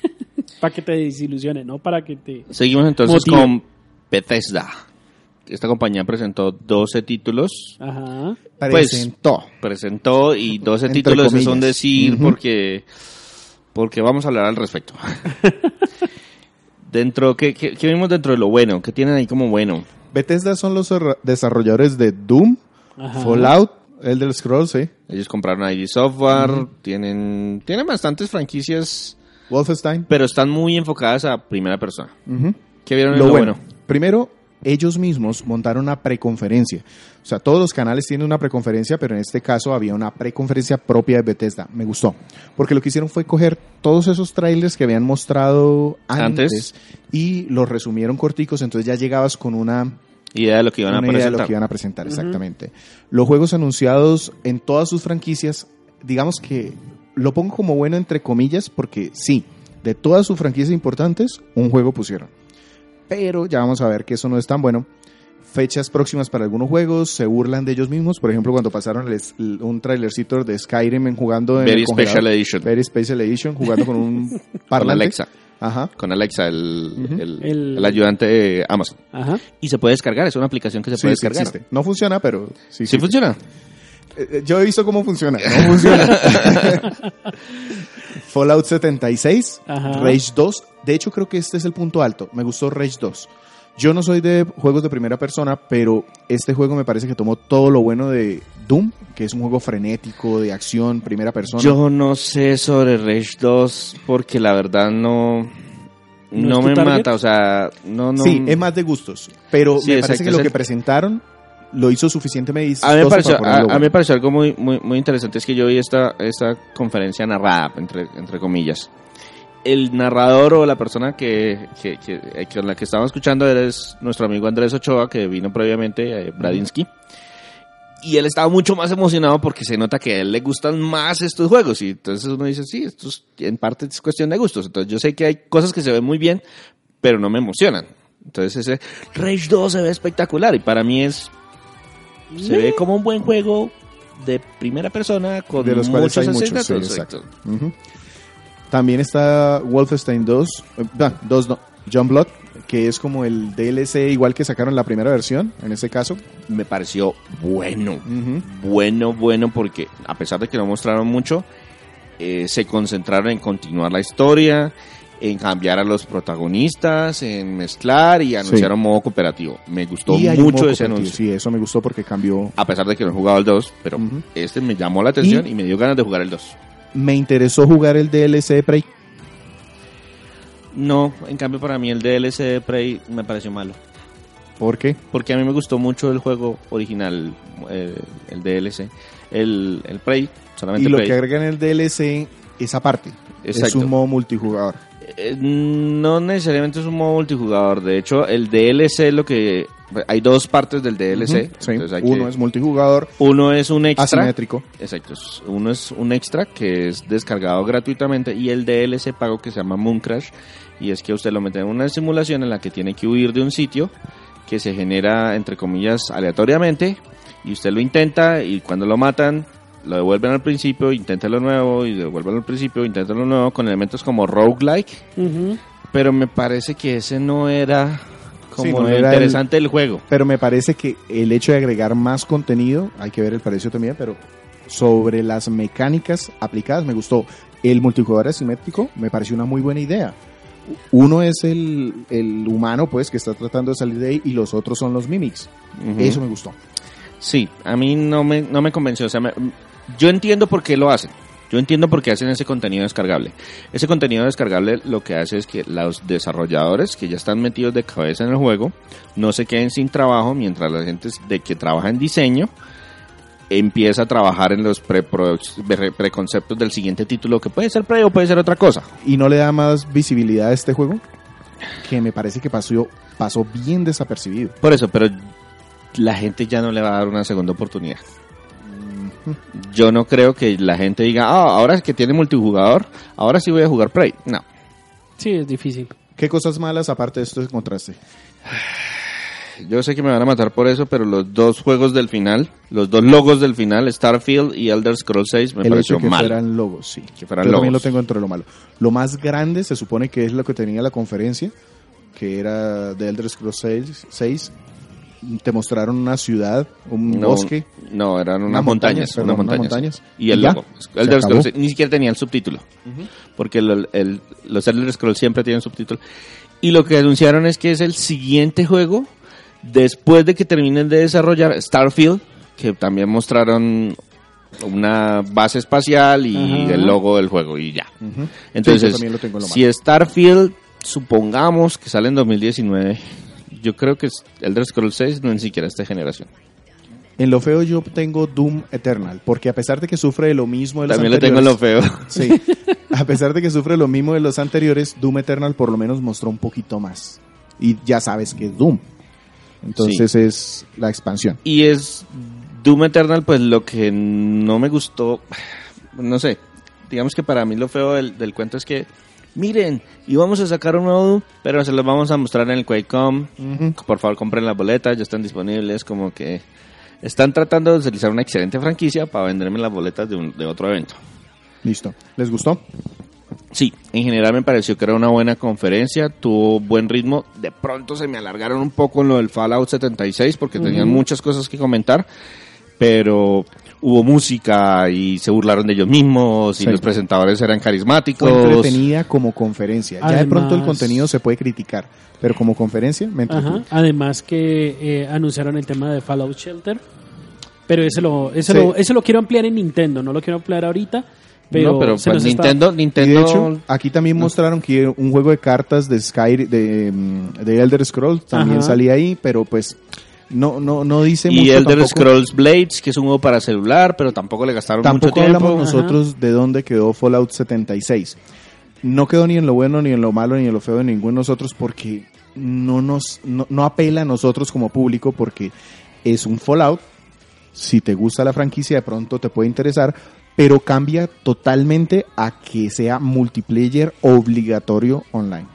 para que te desilusiones, no para que te... Seguimos entonces con Bethesda. Esta compañía presentó 12 títulos. Ajá. Pues, Presentó. Presentó y 12 Entre títulos es un decir porque, porque vamos a hablar al respecto. dentro, ¿qué, qué, qué vimos dentro de lo bueno? ¿Qué tienen ahí como bueno? Bethesda son los desarro- desarrolladores de Doom, Ajá. Fallout, Elder Scrolls, sí. Ellos compraron ID Software, tienen, tienen bastantes franquicias, Wolfenstein. pero están muy enfocadas a primera persona. ¿Qué vieron en Lo lo bueno. bueno? Primero, ellos mismos montaron una preconferencia. O sea, todos los canales tienen una preconferencia, pero en este caso había una preconferencia propia de Bethesda. Me gustó. Porque lo que hicieron fue coger todos esos trailers que habían mostrado antes, Antes. y los resumieron corticos, entonces ya llegabas con una Idea de lo que iban a una idea de presentar. lo que iban a presentar, exactamente. Los juegos anunciados en todas sus franquicias, digamos que lo pongo como bueno entre comillas, porque sí, de todas sus franquicias importantes, un juego pusieron. Pero ya vamos a ver que eso no es tan bueno. Fechas próximas para algunos juegos, se burlan de ellos mismos. Por ejemplo, cuando pasaron el- un trailercito de Skyrim en jugando en Very. Special Edition. Very Special Edition, jugando con un Con parlante. Alexa. Ajá. Con Alexa, el, el, El- el ayudante de Amazon. Ajá. Y se puede descargar, es una aplicación que se Sí, puede sí descargar. existe. No funciona, pero sí, ¿Sí funciona? Eh, eh, Yo he visto cómo funciona. No funciona. Fallout 76, Ajá. Rage 2. De hecho, creo que este es el punto alto. Me gustó Rage 2. Yo no soy de juegos de primera persona, pero este juego me parece que tomó todo lo bueno de Doom, que es un juego frenético, de acción, primera persona. Yo no sé sobre Rage 2 porque la verdad no... ¿No me target? mata, o sea, no, no... sí, es más de gustos. Pero Sí, me exacto, parece que lo que presentaron lo hizo suficientemente A mí, me pareció, para a, mí me pareció algo muy, muy, muy interesante, es que yo vi esta, esta conferencia narrada, entre, entre comillas. El narrador o la persona que, que, que, eh, con la que estamos escuchando es nuestro amigo Andrés Ochoa, que vino previamente, eh, Bradinsky. Y él estaba mucho más emocionado porque se nota que a él le gustan más estos juegos. Y entonces uno dice, sí, esto es- en parte es cuestión de gustos. Entonces yo sé que hay cosas que se ven muy bien, pero no me emocionan. Entonces ese Rage 2 se ve espectacular y para mí es se ve como un buen juego de primera persona con De los muchos hay muchos, sí, exacto. Exacto. Ujú. También está Wolfenstein 2, eh, ah, 2 no, John Blood, que es como el DLC igual que sacaron la primera versión, en este caso. Me pareció bueno, bueno, bueno, porque a pesar de que no mostraron mucho, eh, se concentraron en continuar la historia, en cambiar a los protagonistas, en mezclar y anunciar Sí. un modo cooperativo. Me gustó mucho ese anuncio. Sí, eso me gustó porque cambió. A pesar de que no he jugado el 2, pero este me llamó la atención Y- y, me dio ganas de jugar el 2. Me interesó jugar el DLC de Prey. No, en cambio para mí el DLC de Prey me pareció malo. ¿Por qué? Porque a mí me gustó mucho el juego original, eh, el DLC, el, el Prey, Y solamente lo Prey. que agregan el DLC es aparte. Es Exacto. un modo multijugador. Eh, no necesariamente es un modo multijugador, de hecho el DLC lo que... Hay dos partes del DLC. Ujú, sí. entonces hay Uno que- es multijugador uno es un extra. asimétrico. Exacto, uno es un extra que es descargado gratuitamente y el DLC pago que se llama Mooncrash y es que usted lo mete en una simulación en la que tiene que huir de un sitio que se genera entre comillas aleatoriamente y usted lo intenta y cuando lo matan lo devuelven al principio, intenta lo nuevo y devuelven al principio, intenta lo nuevo con elementos como roguelike, Ujú. pero me parece que ese no era como lo era el- interesante del juego. Pero me parece que el hecho de agregar más contenido, hay que ver el precio también, pero sobre las mecánicas aplicadas me gustó. El multijugador asimétrico me pareció una muy buena idea. Uno es el, el humano, pues, que está tratando de salir de ahí, y los otros son los mimics. Eso me gustó. Sí, a mí no me, no me convenció. O sea, me- yo entiendo por qué lo hacen. Yo entiendo por qué hacen ese contenido descargable. Ese contenido descargable lo que hace es que los desarrolladores que ya están metidos de cabeza en el juego no se queden sin trabajo mientras la gente de que trabaja en diseño empieza a trabajar en los pre- preconceptos del siguiente título que puede ser pre o puede ser otra cosa. Y no le da más visibilidad a este juego, que me parece que pasó, pasó bien desapercibido. Por eso, pero la gente ya no le va a dar una segunda oportunidad. Yo no creo que la gente diga, ah, ahora que tiene multijugador, ahora sí voy a jugar Prey. No. Sí, es difícil. ¿Qué cosas malas aparte de esto encontraste? Yo sé que me van a matar por eso, pero los dos juegos del final, los dos logos del final, Starfield y Elder Scrolls 6, me el hecho pareció de que mal. fueran logos, sí. Que fueran Yo también lo logos. tengo entre lo malo. Lo más grande se supone que es lo que tenía la conferencia, que era de Elder Scrolls 6. 6. Te mostraron una ciudad, un No, bosque. No, eran unas Unas montañas, montañas, perdón, unas montañas. montañas. Y el Y ya, logo. Elder acabó. Scrolls 6, ni siquiera tenía el subtítulo. Porque el- el- los Elder Scrolls siempre tienen subtítulo. Y lo que anunciaron es que es el siguiente juego después de que terminen de desarrollar Starfield, que también mostraron una base espacial y Ajá. el logo del juego y ya. Ujú. Sí, Entonces, también lo tengo en lo si. Starfield, supongamos que sale en 2019, yo creo que Elder Scrolls 6 no es ni siquiera esta generación. En lo feo yo tengo Doom Eternal, porque a pesar de que sufre de lo mismo de los También lo tengo en lo anteriores, feo. Sí. A pesar de que sufre lo mismo de los anteriores, Doom Eternal por lo menos mostró un poquito más. Y ya sabes que es Doom. Entonces es la expansión. Y es Doom Eternal, pues lo que no me gustó, no sé, digamos que para mí lo feo del, del cuento es que, miren, íbamos a sacar un nuevo pero se los vamos a mostrar en el QuakeCom, por favor compren las boletas, ya están disponibles, como que están tratando de utilizar una excelente franquicia para venderme las boletas de, un- de otro evento. Listo. ¿Les gustó? Sí, en general me pareció que era una buena conferencia, tuvo buen ritmo. De pronto se me alargaron un poco en lo del Fallout 76 porque tenían muchas cosas que comentar, pero hubo música y se burlaron de ellos mismos y Sí. los presentadores eran carismáticos. Fue entretenida como conferencia. Ya de pronto el contenido se puede criticar, pero como conferencia me. Ajá. Además que eh, anunciaron el tema de Fallout Shelter. Pero ese lo, ese, Sí. lo, ese lo quiero ampliar en Nintendo, no lo quiero ampliar ahorita. Pero, no, pero se pues está- Nintendo, Y Nintendo de hecho, aquí también mostraron que un juego de cartas de Sky de, de Elder Scrolls también Ajá. salía ahí, pero pues no no no dice y mucho Elder tampoco. Scrolls Blades, que es un juego para celular, pero tampoco le gastaron mucho Tampoco tiempo. hablamos Ajá. nosotros de dónde quedó Fallout 76. No quedó ni en lo bueno, ni en lo malo, ni en lo feo de ninguno de nosotros porque no nos no, no apela a nosotros como público porque es un Fallout. Si te gusta la franquicia, de pronto te puede interesar, pero cambia totalmente a que sea multiplayer obligatorio online.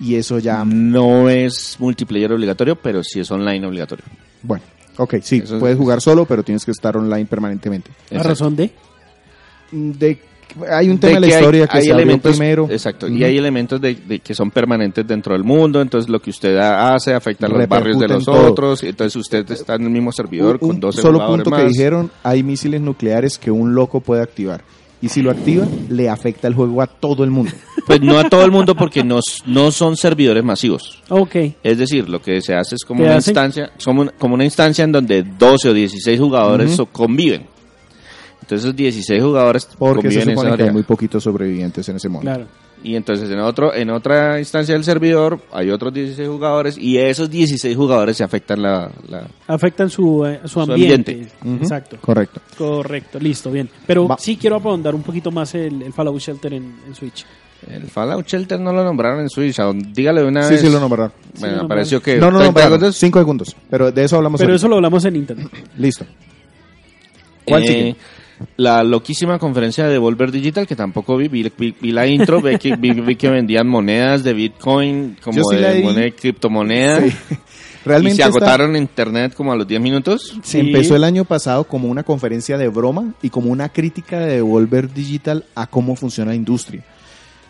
Y eso ya, No es multiplayer obligatorio, pero sí es online obligatorio. bueno, ok, sí, Eso es- puedes jugar solo, pero tienes que estar online permanentemente. ¿A razón de? De, hay un de tema de la hay- historia que hay se elementos, primero. Exacto, y hay elementos de, de que son permanentes dentro del mundo, entonces lo que usted ha- hace afecta a los Repercute barrios de los otros, entonces usted está en el mismo servidor Un- con 12 solo punto más. que dijeron, hay misiles nucleares que un loco puede activar. Y si lo activa, le afecta el juego a todo el mundo. Pues no a todo el mundo porque no, no son servidores masivos. Ok. Es decir, lo que se hace es como ¿Qué una hacen? instancia, como, un- como una instancia en donde 12 o 16 jugadores so- conviven. Entonces esos 16 jugadores Porque se conviven en esa supone que hay muy poquitos sobrevivientes en ese mundo. Claro. Y entonces en otro en otra instancia del servidor hay otros 16 jugadores y esos 16 jugadores se afectan la, la- Afectan su, eh, su Su ambiente. Exacto. Correcto. Correcto, listo, bien. Pero Va. sí quiero ahondar un poquito más el, el Fallout Shelter en, en Switch. el Fallout Shelter no lo nombraron en Switch, dígale de una Sí, vez. sí lo nombraron. Bueno, Sí, lo pareció que No, no, no, 30 para segundos. cinco segundos. Pero de eso hablamos Pero ahorita. eso lo hablamos en internet. Listo. ¿Cuál Eh, sigue? La loquísima conferencia de Volver Digital, que tampoco vi, vi, vi- vi la intro, vi que, vi, que vendían monedas de Bitcoin, como sí de vi. moneda de criptomoneda, Sí. y Realmente se agotaron en internet como a los 10 minutos. Sí. empezó el año pasado como una conferencia de broma y como una crítica de Devolver Digital a cómo funciona la industria.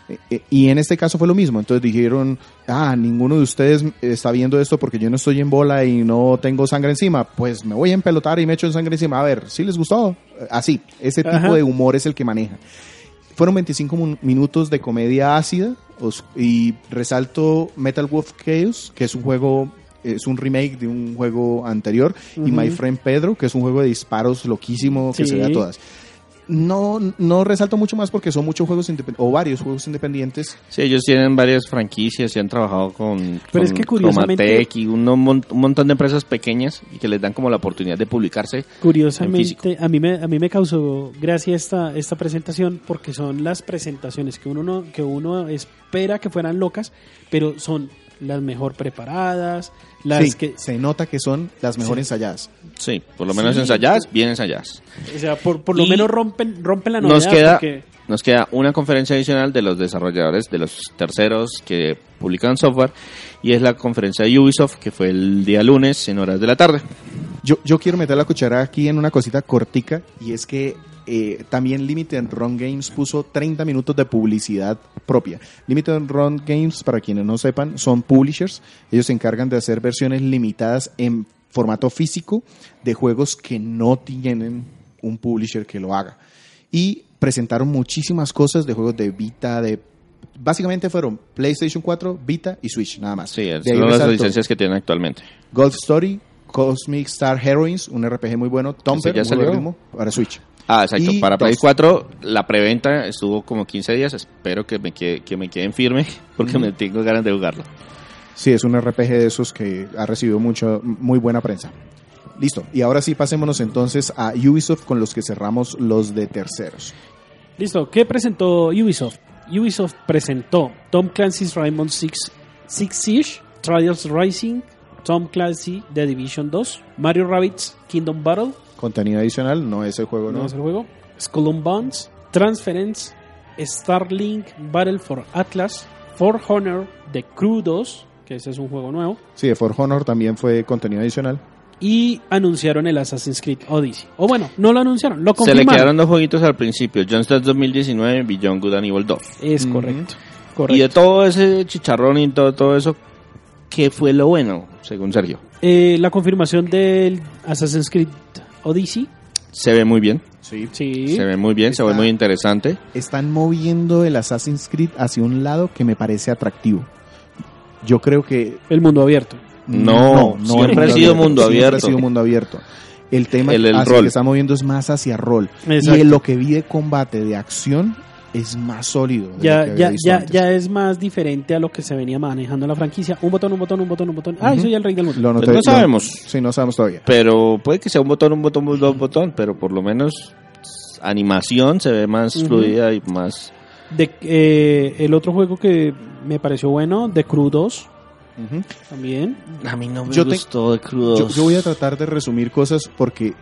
Eh, eh, y en este caso fue lo mismo. Entonces dijeron, ah, ninguno de ustedes está viendo esto porque yo no estoy en bola y no tengo sangre encima. Pues me voy a empelotar y me echo sangre encima. A ver, si les gustó. Así, ese tipo Ajá. de humor es el que maneja. Fueron 25 mun- minutos de comedia ácida y resalto Metal Wolf Chaos, que es un juego, es un remake de un juego anterior, y. My Friend Pedro, que es un juego de disparos loquísimo que Sí. se ve a todas. No, no resalto mucho más porque son muchos juegos independientes, o varios juegos independientes. Sí, ellos tienen varias franquicias y han trabajado con, Pero con es que curiosamente- y un, mon- un montón de empresas pequeñas y que les dan como la oportunidad de publicarse. En Curiosamente, a mí me a mí me causó gracia esta esta presentación porque son las presentaciones que uno no, que uno espera que fueran locas, pero son las mejor preparadas, las Sí, que se nota que son las mejor Sí. ensayadas. Sí, por lo menos Sí. ensayadas, bien ensayadas. o sea, por, por lo Y menos rompen rompen la novedad Nos queda, porque nos queda una conferencia adicional de los desarrolladores, de los terceros que publican software, y es la conferencia de Ubisoft, que fue el día lunes en horas de la tarde. Yo, yo quiero meter la cuchara aquí en una cosita cortica y es que eh, también Limited Run Games puso 30 minutos de publicidad propia. Limited Run Games, para quienes no sepan, son publishers. Ellos se encargan de hacer versiones limitadas en formato físico de juegos que no tienen un publisher que lo haga. Y presentaron muchísimas cosas de juegos de Vita, de... Básicamente fueron PlayStation 4, Vita y Switch, nada más. Sí, De son las licencias que tienen actualmente. Golf Story, Cosmic Star Heroines, un RPG muy bueno, Tomper, ya salió. ritmo, para Switch. Ah, exacto. Y Para Play dos. 4, la preventa estuvo como 15 días. Espero que me, quede, que me queden firme porque me tengo ganas de jugarlo. Sí, es un RPG de esos que ha recibido mucho, muy buena prensa. Listo, y ahora sí pasémonos entonces a Ubisoft con los que cerramos los de terceros. Listo, ¿qué presentó Ubisoft? Ubisoft presentó Tom Clancy's Rainbow Six, Six Siege, Trials Rising, Tom Clancy The Division 2, Mario Rabbids Kingdom Battle, Contenido adicional, no es el juego, no ¿no? es el juego, Skull and Bones, Transference, Starlink Battle for Atlas, For Honor The Crew 2, que ese es un juego nuevo, Sí, de For Honor también fue contenido adicional. Y anunciaron el Assassin's Creed Odyssey. O bueno, no lo anunciaron, lo Se le confirmaron. quedaron dos jueguitos al principio. Jumpstart 2019 y Beyond Good and Evil 2. Es correcto. Y de todo ese chicharrón y todo, todo eso, ¿qué fue lo bueno, según Sergio? Eh, la confirmación del Assassin's Creed Odyssey. Se ve muy bien, Sí. Sí. se ve muy bien, se ve muy interesante. Están moviendo el Assassin's Creed hacia un lado que me parece atractivo. Yo creo que El mundo abierto. No, siempre el ha sido mundo Siempre abierto. ha sido mundo abierto. El tema El- el hacia rol. que está moviendo es más hacia rol. Exacto. Y en lo que vi de combate, de acción, es más sólido. Ya, ya, ya, ya es más diferente a lo que se venía manejando la franquicia. Un botón, un botón, un botón, un botón. Ay, Ujú. soy el rey del mundo. Lo Pues noté- no lo- sabemos. sí, no sabemos todavía. Pero puede que sea un botón, un botón, un botón, botón, pero por lo menos animación se ve más fluida y más... De, eh, el otro juego que me pareció bueno, The Crew 2, También. A mí no me Yo te- gustó de crudos. Yo, yo voy a tratar de resumir cosas porque,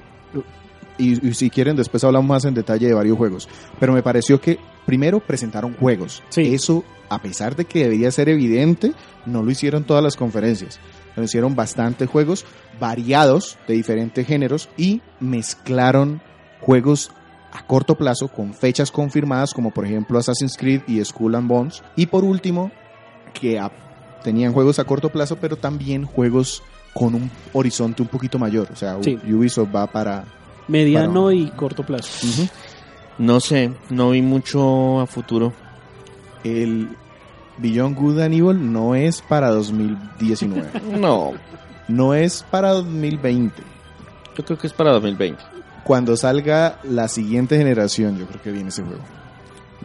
y, y si quieren, después hablamos más en detalle de varios juegos. Pero me pareció que primero presentaron juegos. Sí. Eso, a pesar de que debería ser evidente, no lo hicieron todas las conferencias. Lo hicieron bastantes juegos variados de diferentes géneros y mezclaron juegos a corto plazo con fechas confirmadas como por ejemplo Assassin's Creed y Skull and Bones y por último que a- tenían juegos a corto plazo pero también juegos con un horizonte un poquito mayor o sea Sí. Ubisoft va para Mediano y corto plazo. No sé, no vi mucho a futuro. el Beyond Good and Evil no es para 2019 No, no es para 2020 yo creo que es para 2020. cuando salga la siguiente generación yo creo que viene ese juego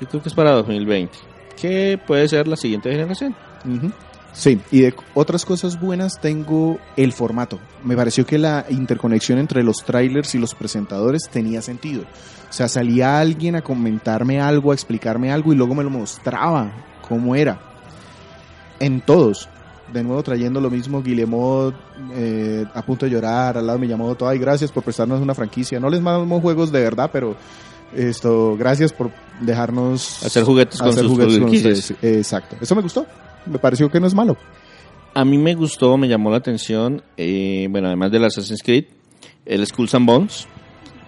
Yo creo que es para 2020. Que puede ser la siguiente generación. Ujú. Sí, y de otras cosas buenas tengo el formato. Me pareció que la interconexión entre los trailers y los presentadores tenía sentido. O sea, salía alguien a comentarme algo, a explicarme algo y luego me lo mostraba cómo era. En todos. De nuevo trayendo lo mismo, Guillemot eh, a punto de llorar, al lado me llamó todo, ay, gracias por prestarnos una franquicia. No les mandamos juegos de verdad, pero esto, gracias por dejarnos Hacer juguetes con hacer sus juguetes con franquicias. ustedes. Exacto. Eso me gustó. Me pareció que no es malo. A mí me gustó, me llamó la atención, eh, bueno, además del Assassin's Creed, el Skulls and Bones.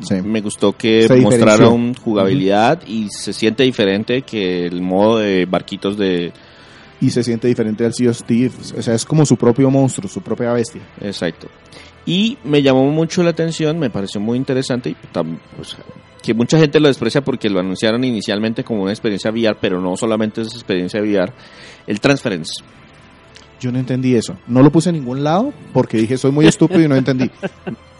Sí. Me gustó que mostraron jugabilidad y se siente diferente que el modo de barquitos de... Y se siente diferente al Sea of Thieves. O sea, es como su propio monstruo, su propia bestia. Exacto. Y me llamó mucho la atención, me pareció muy interesante y pues, que mucha gente lo desprecia porque lo anunciaron inicialmente como una experiencia VR, pero no solamente es experiencia VR, el Transference. Yo no entendí eso. No lo puse en ningún lado porque dije, soy muy estúpido y no entendí.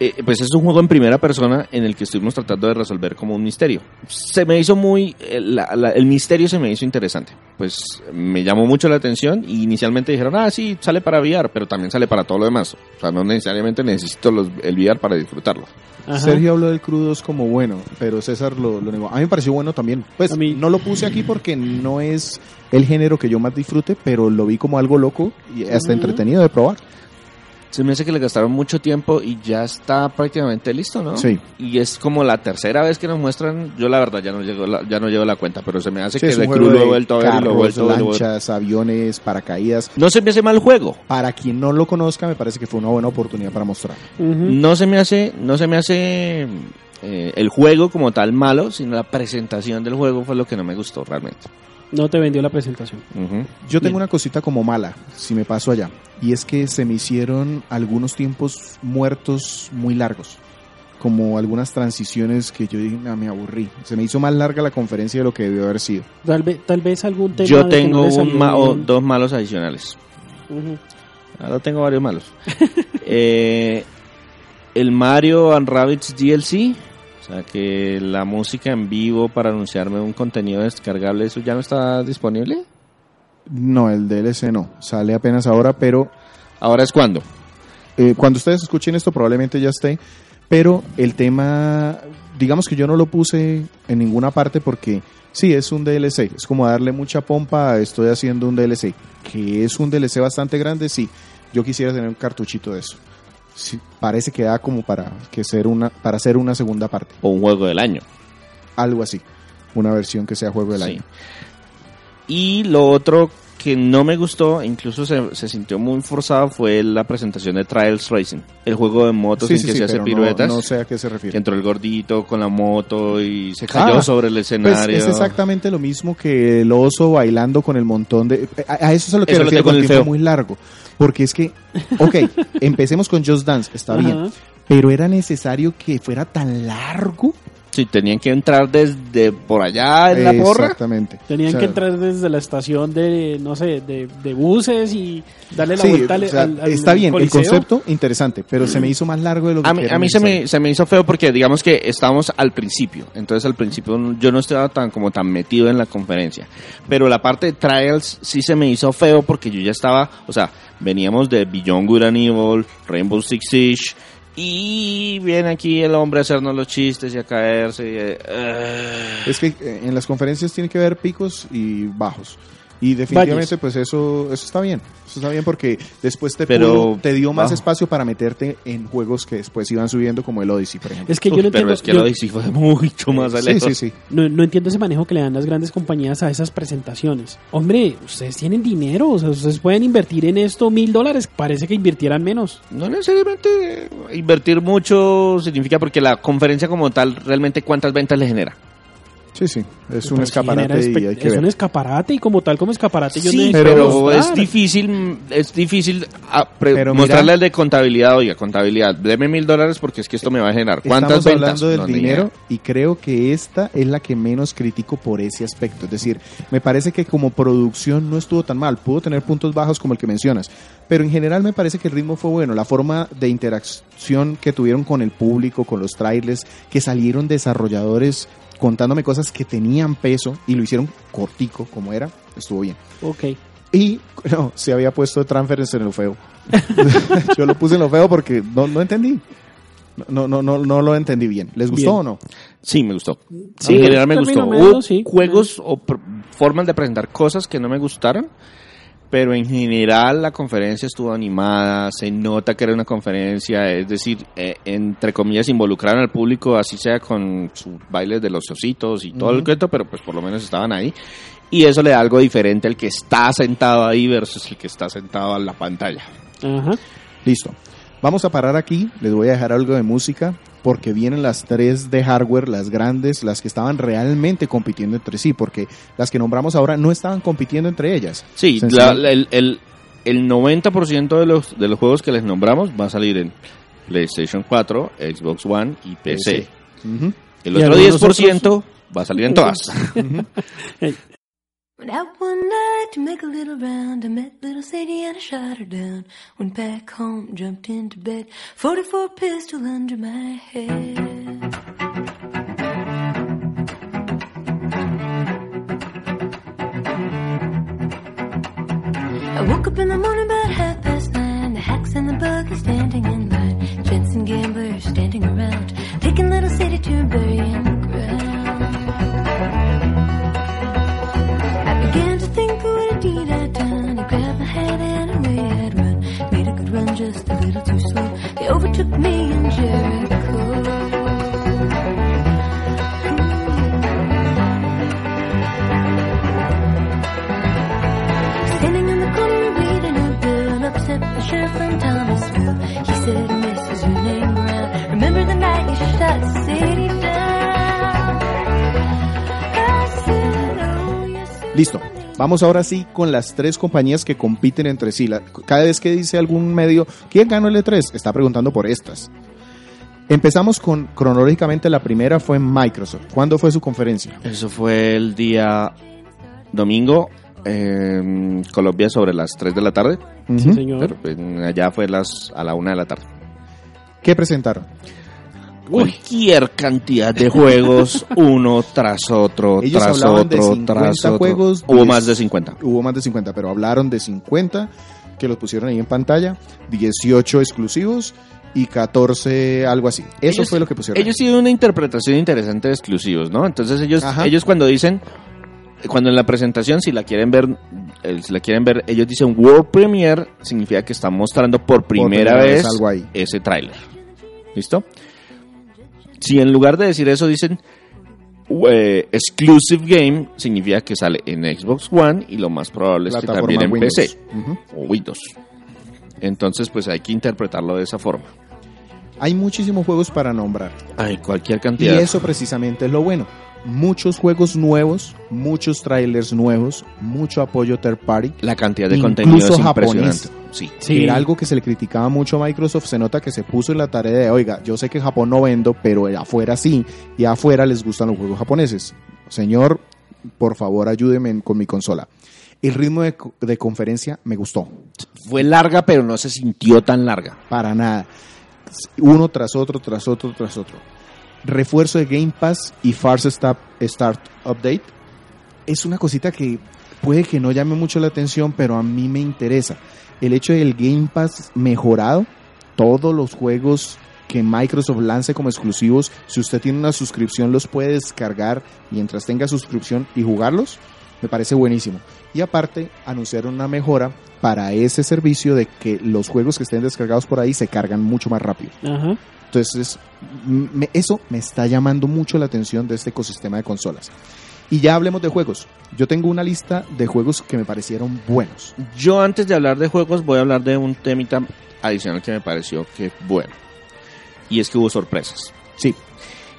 Eh, pues es un juego en primera persona en el que estuvimos tratando de resolver como un misterio. Se me hizo muy, el, la- la- el misterio se me hizo interesante. Pues me llamó mucho la atención y inicialmente dijeron, ah, sí, sale para VR, pero también sale para todo lo demás. O sea, no necesariamente necesito los, el VR para disfrutarlo. Ajá. Sergio habló del crudos como bueno, pero César lo, lo negó. A mí me pareció bueno también. Pues A mí- no lo puse aquí porque no es el género que yo más disfrute, pero lo vi como algo loco y hasta entretenido de probar. Se me hace que le gastaron mucho tiempo y ya está prácticamente listo, ¿no? Sí. Y es como la tercera vez que nos muestran, yo la verdad ya no llego la, ya no llevo la cuenta, pero se me hace Sí, que es un el juego crew lo he de vuelto a ver y lo he carros, vuelto a ver, lo vuelto- lanchas, aviones, paracaídas. No se me hace mal juego. Para quien no lo conozca, me parece que fue una buena oportunidad para mostrar. No se me hace, no se me hace eh, el juego como tal malo, sino la presentación del juego fue lo que no me gustó realmente. No te vendió la presentación. Yo tengo Bien. una cosita como mala, si me paso allá, y es que se me hicieron algunos tiempos muertos muy largos, como algunas transiciones que yo dije, "Ah, me aburrí. Se me hizo más larga la conferencia de lo que debió haber sido. Tal vez, tal vez algún tema. Yo de que tengo no un ma- o dos malos adicionales. Ahora tengo varios malos. Eh, el Mario and Rabbids DLC. O sea que la música en vivo para anunciarme un contenido descargable, ¿eso ya no está disponible? No, el DLC no, sale apenas ahora, pero ¿Ahora es cuándo? eh, cuando ustedes escuchen esto probablemente ya esté, pero el tema, digamos que yo no lo puse en ninguna parte porque sí, es un DLC, es como darle mucha pompa a estoy haciendo un DLC, que es un DLC bastante grande, sí, yo quisiera tener un cartuchito de eso. Sí, parece que da como para que ser una para hacer una segunda parte, ¿O un juego del año? algo así, una versión que sea juego del Sí. año. Y lo otro que no me gustó, incluso se, se sintió muy forzado, fue la presentación de Trials Racing. El juego de motos Sí, en sí, que sí, se hace no- piruetas. No, sé a qué se que refiere. entró el gordito con la moto y se cayó Ah, sobre el Pues escenario. es exactamente lo mismo que el oso bailando con el montón de... A, a eso es a lo que Eso me lo refiero con el tiempo feo. muy largo. Porque es que, ok, empecemos con Just Dance, está Ajá. bien. Pero era necesario que fuera tan largo. Sí, tenían que entrar desde por allá en la porra. Exactamente. Tenían O sea, que entrar desde la estación de, no sé, de, de buses y darle la sí, vuelta al, o sea, al- al está bien, el concepto interesante, pero se me hizo más largo de lo que A mí, a mí se, me, se me hizo feo porque digamos que estábamos al principio, entonces al principio yo no estaba tan como tan metido en la conferencia, pero la parte de Trials sí se me hizo feo porque yo ya estaba, o sea, veníamos de Beyond Good and Evil, Rainbow Six Siege y viene aquí el hombre a hacernos los chistes y a caerse. y, eh. Es que eh, en las conferencias tiene que haber picos y bajos. Y definitivamente, pues eso, eso está bien. Eso está bien porque después te, Pero pudo- te dio más bajo. espacio para meterte en juegos que después iban subiendo, como el Odyssey, por ejemplo. Es que yo no pero entiendo, es que yo lo hice fue mucho más sí, lejos. sí, sí. no, no entiendo ese manejo que le dan las grandes compañías a esas presentaciones. Hombre, ustedes tienen dinero, o sea, ustedes pueden invertir en esto mil dólares, parece que invirtieran menos. No necesariamente invertir mucho significa porque la conferencia como tal realmente cuántas ventas le genera. Sí, sí. Es un escaparate y espe- hay que es ver. un escaparate y como tal, como escaparate yo sí, necesito pero, mostrar. es difícil, es difícil ah, pre- Pero mira- mostrarle el de contabilidad, oiga, contabilidad, deme mil dólares porque es que esto me va a generar. ¿Cuántas Estamos ventas? hablando del No, ni dinero idea. y creo que esta es la que menos critico por ese aspecto. Es decir, me parece que como producción no estuvo tan mal. Pudo tener puntos bajos como el que mencionas. Pero en general me parece que el ritmo fue bueno. La forma de interacción que tuvieron con el público, con los trailers, que salieron desarrolladores contándome cosas que tenían peso y lo hicieron cortico como era, estuvo bien. Ok. Y no, se había puesto transferencia en lo feo. Yo lo puse en lo feo porque no, no entendí. No, no, no, no lo entendí bien. ¿Les gustó Bien. o no? Sí, me gustó. Sí, en general me gustó. medio, Hubo sí. juegos o formas de presentar cosas que no me gustaron, pero en general la conferencia estuvo animada, se nota que era una conferencia, es decir, eh, entre comillas involucraron al público, así sea con sus bailes de los ositos y todo el Ujú. cuento, pero pues por lo menos estaban ahí. Y eso le da algo diferente al que está sentado ahí versus el que está sentado en la pantalla. Ajá. Listo. Vamos a parar aquí. Les voy a dejar algo de música porque vienen las tres de hardware, las grandes, las que estaban realmente compitiendo entre sí, porque las que nombramos ahora no estaban compitiendo entre ellas. Sí, Sencillo- la- la- el, el, el 90% de los, de los juegos que les nombramos va a salir en PlayStation 4, Xbox One y PC. El Y otro algunos 10% va a salir en todas. Went out one night to make a little round. I met little Sadie and I shot her down. Went back home, jumped into bed. 44 pistol under my head. I woke up in the morning about half past nine. The hacks and the buggy standing in line. Gents and gamblers standing around. Taking little Sadie to a burying overtook me in Jericho. Standing in the corner reading a bill, upset the sheriff from Thomasville. He said, is your name Brown? Remember the night you shot the down? I said, oh, yes. Listo. Vamos ahora sí con las tres compañías que compiten entre sí. La- cada vez que dice algún medio, ¿quién ganó el E3? Está preguntando por estas. Empezamos con, cronológicamente, la primera fue Microsoft. ¿Cuándo fue su conferencia? Eso fue el día domingo en Colombia sobre las 3 de la tarde. Sí, señor. Pero pues, allá fue las, a la 1 de la tarde. ¿Qué presentaron? Cualquier cantidad de juegos, uno tras otro, Ellos tras hablaban de otro, 50 tras otro. juegos, Hubo más de 50. Hubo más de 50, pero hablaron de 50 que los pusieron ahí en pantalla, 18 exclusivos y 14 algo así. Eso Ellos- fue lo que pusieron. Ellos tienen una interpretación interesante de exclusivos, ¿no? Entonces ellos, Ajá. ellos cuando dicen, cuando en la presentación, si la quieren ver, eh, si la quieren ver, ellos dicen World Premiere, significa que están mostrando por primera, primera vez vez algo ahí. ese tráiler. ¿Listo? Si en lugar de decir eso dicen eh, Exclusive Game, significa que sale en Xbox One y lo más probable es que también en Windows. PC o Windows. Entonces, pues hay que interpretarlo de esa forma. Hay muchísimos juegos para nombrar. Hay cualquier Y cantidad. eso precisamente es lo bueno. Muchos juegos nuevos, muchos trailers nuevos, mucho apoyo third party. La cantidad de contenido es japonés. impresionante. Sí. Era algo que se le criticaba mucho a Microsoft, se nota que se puso en la tarea de, oiga, yo sé que en Japón no vendo, pero afuera sí, y afuera les gustan los juegos japoneses. Señor, por favor, ayúdeme con mi consola. El ritmo de conferencia me gustó, Fue larga, pero no se sintió tan larga. para nada. Uno tras otro, tras otro, tras otro. Refuerzo de Game Pass y Farce Start, Start Update es una cosita que puede que no llame mucho la atención, pero a mí me interesa. El hecho del Game Pass mejorado, todos los juegos que Microsoft lance como exclusivos, si usted tiene una suscripción los puede descargar mientras tenga suscripción y jugarlos, me parece buenísimo. Y aparte, anunciaron una mejora para ese servicio de que los juegos que estén descargados por ahí se cargan mucho más rápido. Ajá. Entonces, me- eso me está llamando mucho la atención de este ecosistema de consolas. Y ya hablemos de juegos. Yo tengo una lista de juegos que me parecieron buenos. Yo antes de hablar de juegos voy a hablar de un temita adicional que me pareció que bueno. Y es que hubo sorpresas. Sí,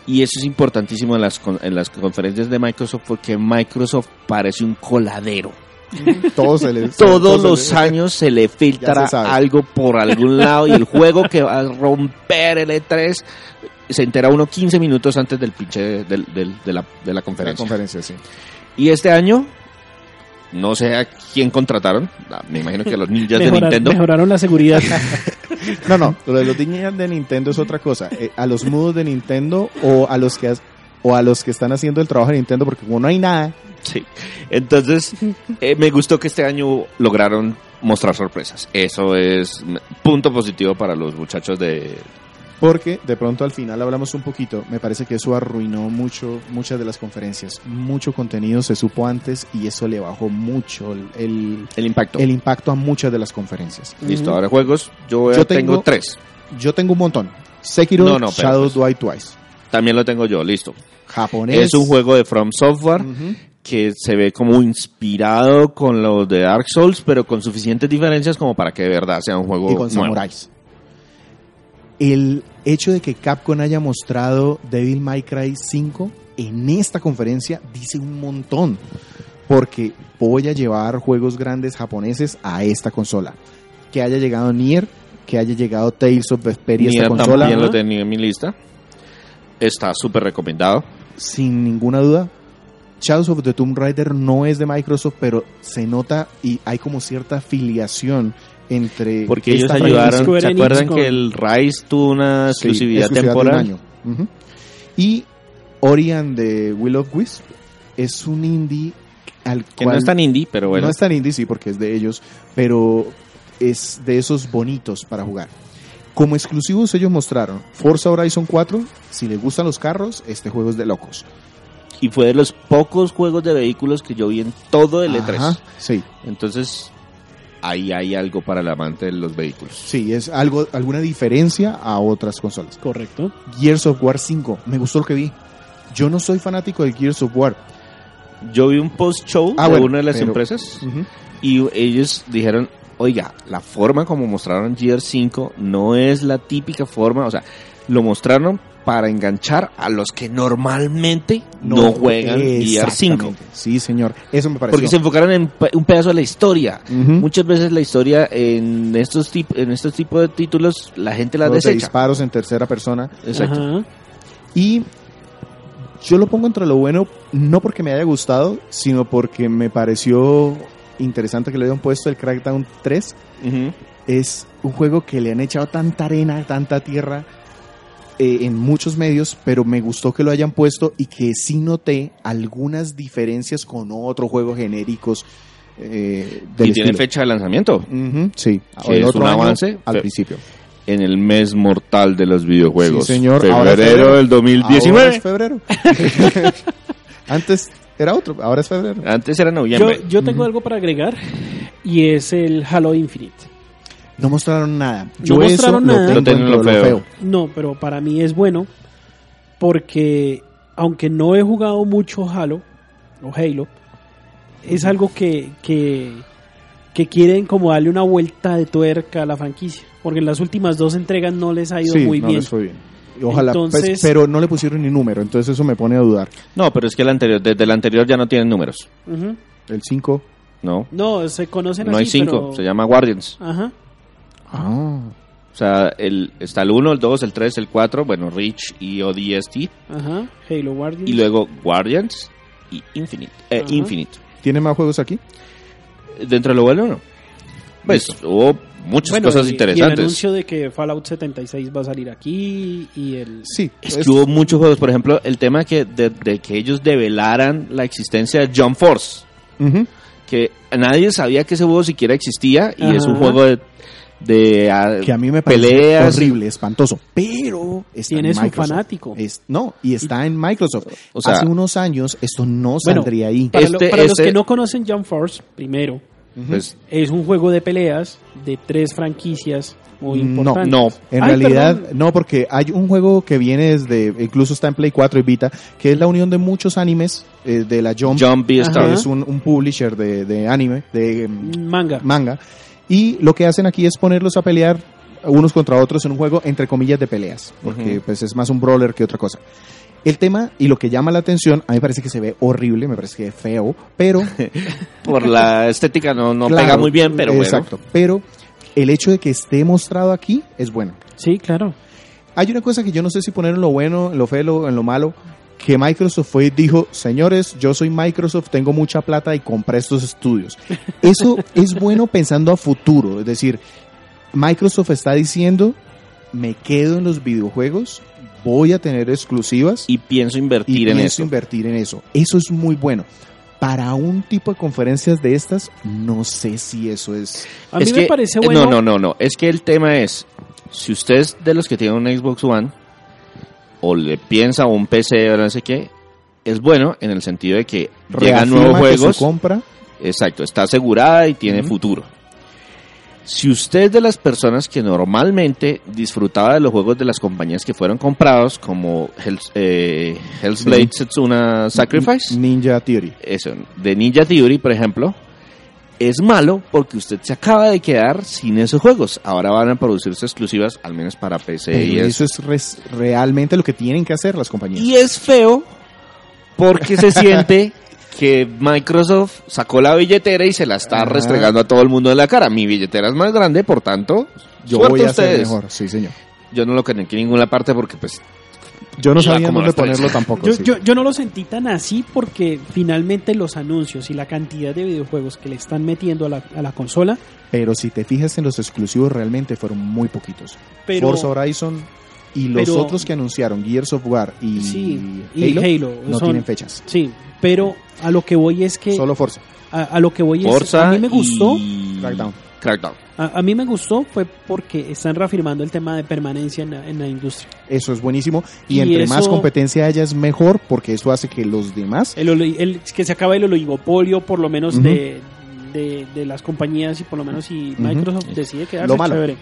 Y eso es importantísimo en las, en las conferencias de Microsoft porque Microsoft parece un coladero. todos se les- Todos se los años se le filtra se algo por algún lado y el juego que va a romper el E3 se entera uno 15 minutos antes del pinche del- del- de, la, de la La conferencia. sí. Y este año, no sé a quién contrataron, ah, me imagino que a los ninjas de Nintendo. Mejoraron la seguridad. No, no, lo de los niños de Nintendo es otra cosa. Eh, a los mudos de Nintendo o a los que has- o a los que están haciendo el trabajo de Nintendo, porque como no hay nada, Sí. Entonces, eh, me gustó que este año lograron mostrar sorpresas. Eso es punto positivo para los muchachos de... porque de pronto al final hablamos un poquito, me parece que eso arruinó mucho muchas de las conferencias. Mucho contenido se supo antes y eso le bajó mucho el, el, El impacto. el impacto a muchas de las conferencias. Listo, ahora juegos. Yo, Yo tengo, tengo- tres. Yo tengo un montón. Sekiro, No, no, Shadow pues- Die Twice. También lo tengo yo, listo. Japonés. Es un juego de From Software que se ve como inspirado con los de Dark Souls, pero con suficientes diferencias como para que de verdad sea un juego y con nuevo. samuráis. El hecho de que Capcom haya mostrado Devil May Cry 5 en esta conferencia dice un montón. Porque voy a llevar juegos grandes japoneses a esta consola. Que haya llegado Nier, que haya llegado Tales of Vesperia a esta Nier consola, también lo tenía en mi lista. Está súper recomendado. sin ninguna duda. Shadows of the Tomb Raider no es de Microsoft, pero se nota y hay como cierta afiliación entre Porque ellos esta ayudaron. ¿Se acuerdan con- que el Rise tuvo una Sí, exclusividad, de un temporal? año. Ujú. Y Ori and the Will of Wisp es un indie al Que cual no es tan indie, pero bueno. no es tan indie, sí, porque es de ellos, pero es de esos bonitos para jugar. Como exclusivos ellos mostraron Forza Horizon 4, si les gustan los carros, este juego es de locos. Y fue de los pocos juegos de vehículos que yo vi en todo el E3. Ajá, sí, Entonces, ahí hay algo para el amante de los vehículos. sí, es algo alguna diferencia a otras consolas. Correcto. Gears of War 5, me gustó lo que vi. Yo no soy fanático de Gears of War. Yo vi un post-show Ah, de bueno, una de las pero- empresas y ellos dijeron, oiga, la forma como mostraron Gears 5 no es la típica forma, o sea, lo mostraron para enganchar a los que normalmente no, juegan Gears 5. Exactamente. Sí, señor. Eso me pareció. Porque se enfocaron en un pedazo de la historia. Muchas veces la historia en estos tip- en estos tipos de títulos la gente la de desecha. disparos en tercera persona. Exacto. Y yo lo pongo entre lo bueno, no porque me haya gustado, sino porque me pareció interesante que le hayan puesto el Crackdown 3. Ujú. Es un juego que le han echado tanta arena, tanta tierra eh, en muchos medios, pero me gustó que lo hayan puesto y que sí noté algunas diferencias con otros juegos genéricos eh, del Y tiene fecha de lanzamiento sí, el es otro un año, avance, al principio. en el mes mortal de los videojuegos. Sí, señor. Ahora es Febrero del Ahora 2019. es febrero. Antes era otro, ahora es febrero. Antes era Yo, noviembre. yo tengo algo para agregar y es el Halo Infinite. No mostraron nada. No Yo mostraron eso nada. lo tengo Lo lo feo. No, pero para mí es bueno porque aunque no he jugado mucho Halo o Halo, es algo que, que, que quieren como darle una vuelta de tuerca a la franquicia. Porque en las últimas dos entregas no les ha ido Sí, muy no bien. les fue bien. Ojalá, pues, pero no le pusieron ni número, entonces eso me pone a dudar. No, pero es que el anterior, desde el anterior ya no tienen números. El 5. No, No, se conocen no hay así, cinco. pero- Se llama Guardians. Ajá. Ah. O sea, el, está el 1, el 2, el 3, el 4, bueno, Reach y ODST. Ajá, Halo Guardians. Y luego Guardians y Infinite. Eh, Ajá. Infinite. ¿Tiene más juegos aquí? Dentro de lo bueno, no. Pues hubo muchas Bueno, cosas y- Y el interesantes. anuncio de que Fallout 76 va a salir aquí y el... Sí. Es que hubo muchos juegos, por ejemplo, el tema que de, de que ellos develaran la existencia de Jump Force, Ujú. que nadie sabía que ese juego siquiera existía y es un Ajá. juego de, de, ah, Que a mí me parece peleas. horrible, espantoso. Pero está Tiene en su Microsoft. fanático. Es- no, y está en Microsoft. O sea- Hace unos años esto no Bueno, saldría ahí. Para, lo- Este- para los este- que no conocen Jump Force, primero, Pues, es un juego de peleas de tres franquicias muy No, importantes. no. En Ay, realidad, perdón. no, porque hay un juego que viene desde, incluso está en Play 4 y Vita, que es la unión de muchos animes eh, de la Jump, Jump es un, un publisher de, de anime, de mm, Manga. manga, y lo que hacen aquí es ponerlos a pelear unos contra otros en un juego entre comillas de peleas, porque pues es más un brawler que otra cosa. El tema y lo que llama la atención, a mí me parece que se ve horrible, me parece que es feo, pero por la estética no, no Claro, pega muy bien, pero exacto, pero el hecho de que esté mostrado aquí es bueno. Sí, claro. Hay una cosa que yo no sé si poner en lo bueno, en lo feo, en lo malo, que Microsoft fue y dijo, señores, yo soy Microsoft, tengo mucha plata y compré estos estudios. Eso es bueno pensando a futuro, es decir, Microsoft está diciendo, me quedo en los videojuegos, voy a tener exclusivas. Y pienso invertir y en pienso eso. invertir en eso. Eso es muy bueno. Para un tipo de conferencias de estas, no sé si eso es... A mí Es me que- parece eh, bueno. No, no, no, no. Es que el tema es, si usted es de los que tienen un Xbox One, o le piensa un PC o no sé qué, es bueno en el sentido de que llegan nuevos que juegos. compra Exacto, está asegurada y tiene futuro. Si usted es de las personas que normalmente disfrutaba de los juegos de las compañías que fueron comprados, como Hell's, eh, Hell's Sí. Blade Setsuna Sacrifice, Ninja Theory. eso, de Ninja Theory, por ejemplo, es malo porque usted se acaba de quedar sin esos juegos. Ahora van a producirse exclusivas, al menos para PC y Pero eso. eso es res- realmente lo que tienen que hacer las compañías. Y es feo porque se siente que Microsoft sacó la billetera y se la está restregando a todo el mundo en la cara. Mi billetera es más grande, por tanto, Yo voy a hacer ustedes. mejor, sí, señor. Yo no lo conecté en ninguna parte porque pues Yo no sabía dónde ponerlo tampoco. Yo, sí. yo, yo no lo sentí tan así porque finalmente los anuncios y la cantidad de videojuegos que le están metiendo a la, a la consola, Pero si te fijas en los exclusivos, realmente fueron muy poquitos. pero Forza Horizon y los pero- otros que anunciaron, Gears of War y, sí, Halo, y Halo, no son- tienen fechas. sí, pero a lo que voy es que Solo Forza. a, a lo que voy es Forza a mí me gustó, y Crackdown. Crackdown. a, a mí me gustó fue porque están reafirmando el tema de permanencia en la, en la industria. Eso es buenísimo. Y, Y entre más competencia haya es mejor porque eso hace que los demás... El, que se acaba el oligopolio por lo menos de, de, de las compañías y por lo menos si. Microsoft decide quedarse Lo malo. chévere.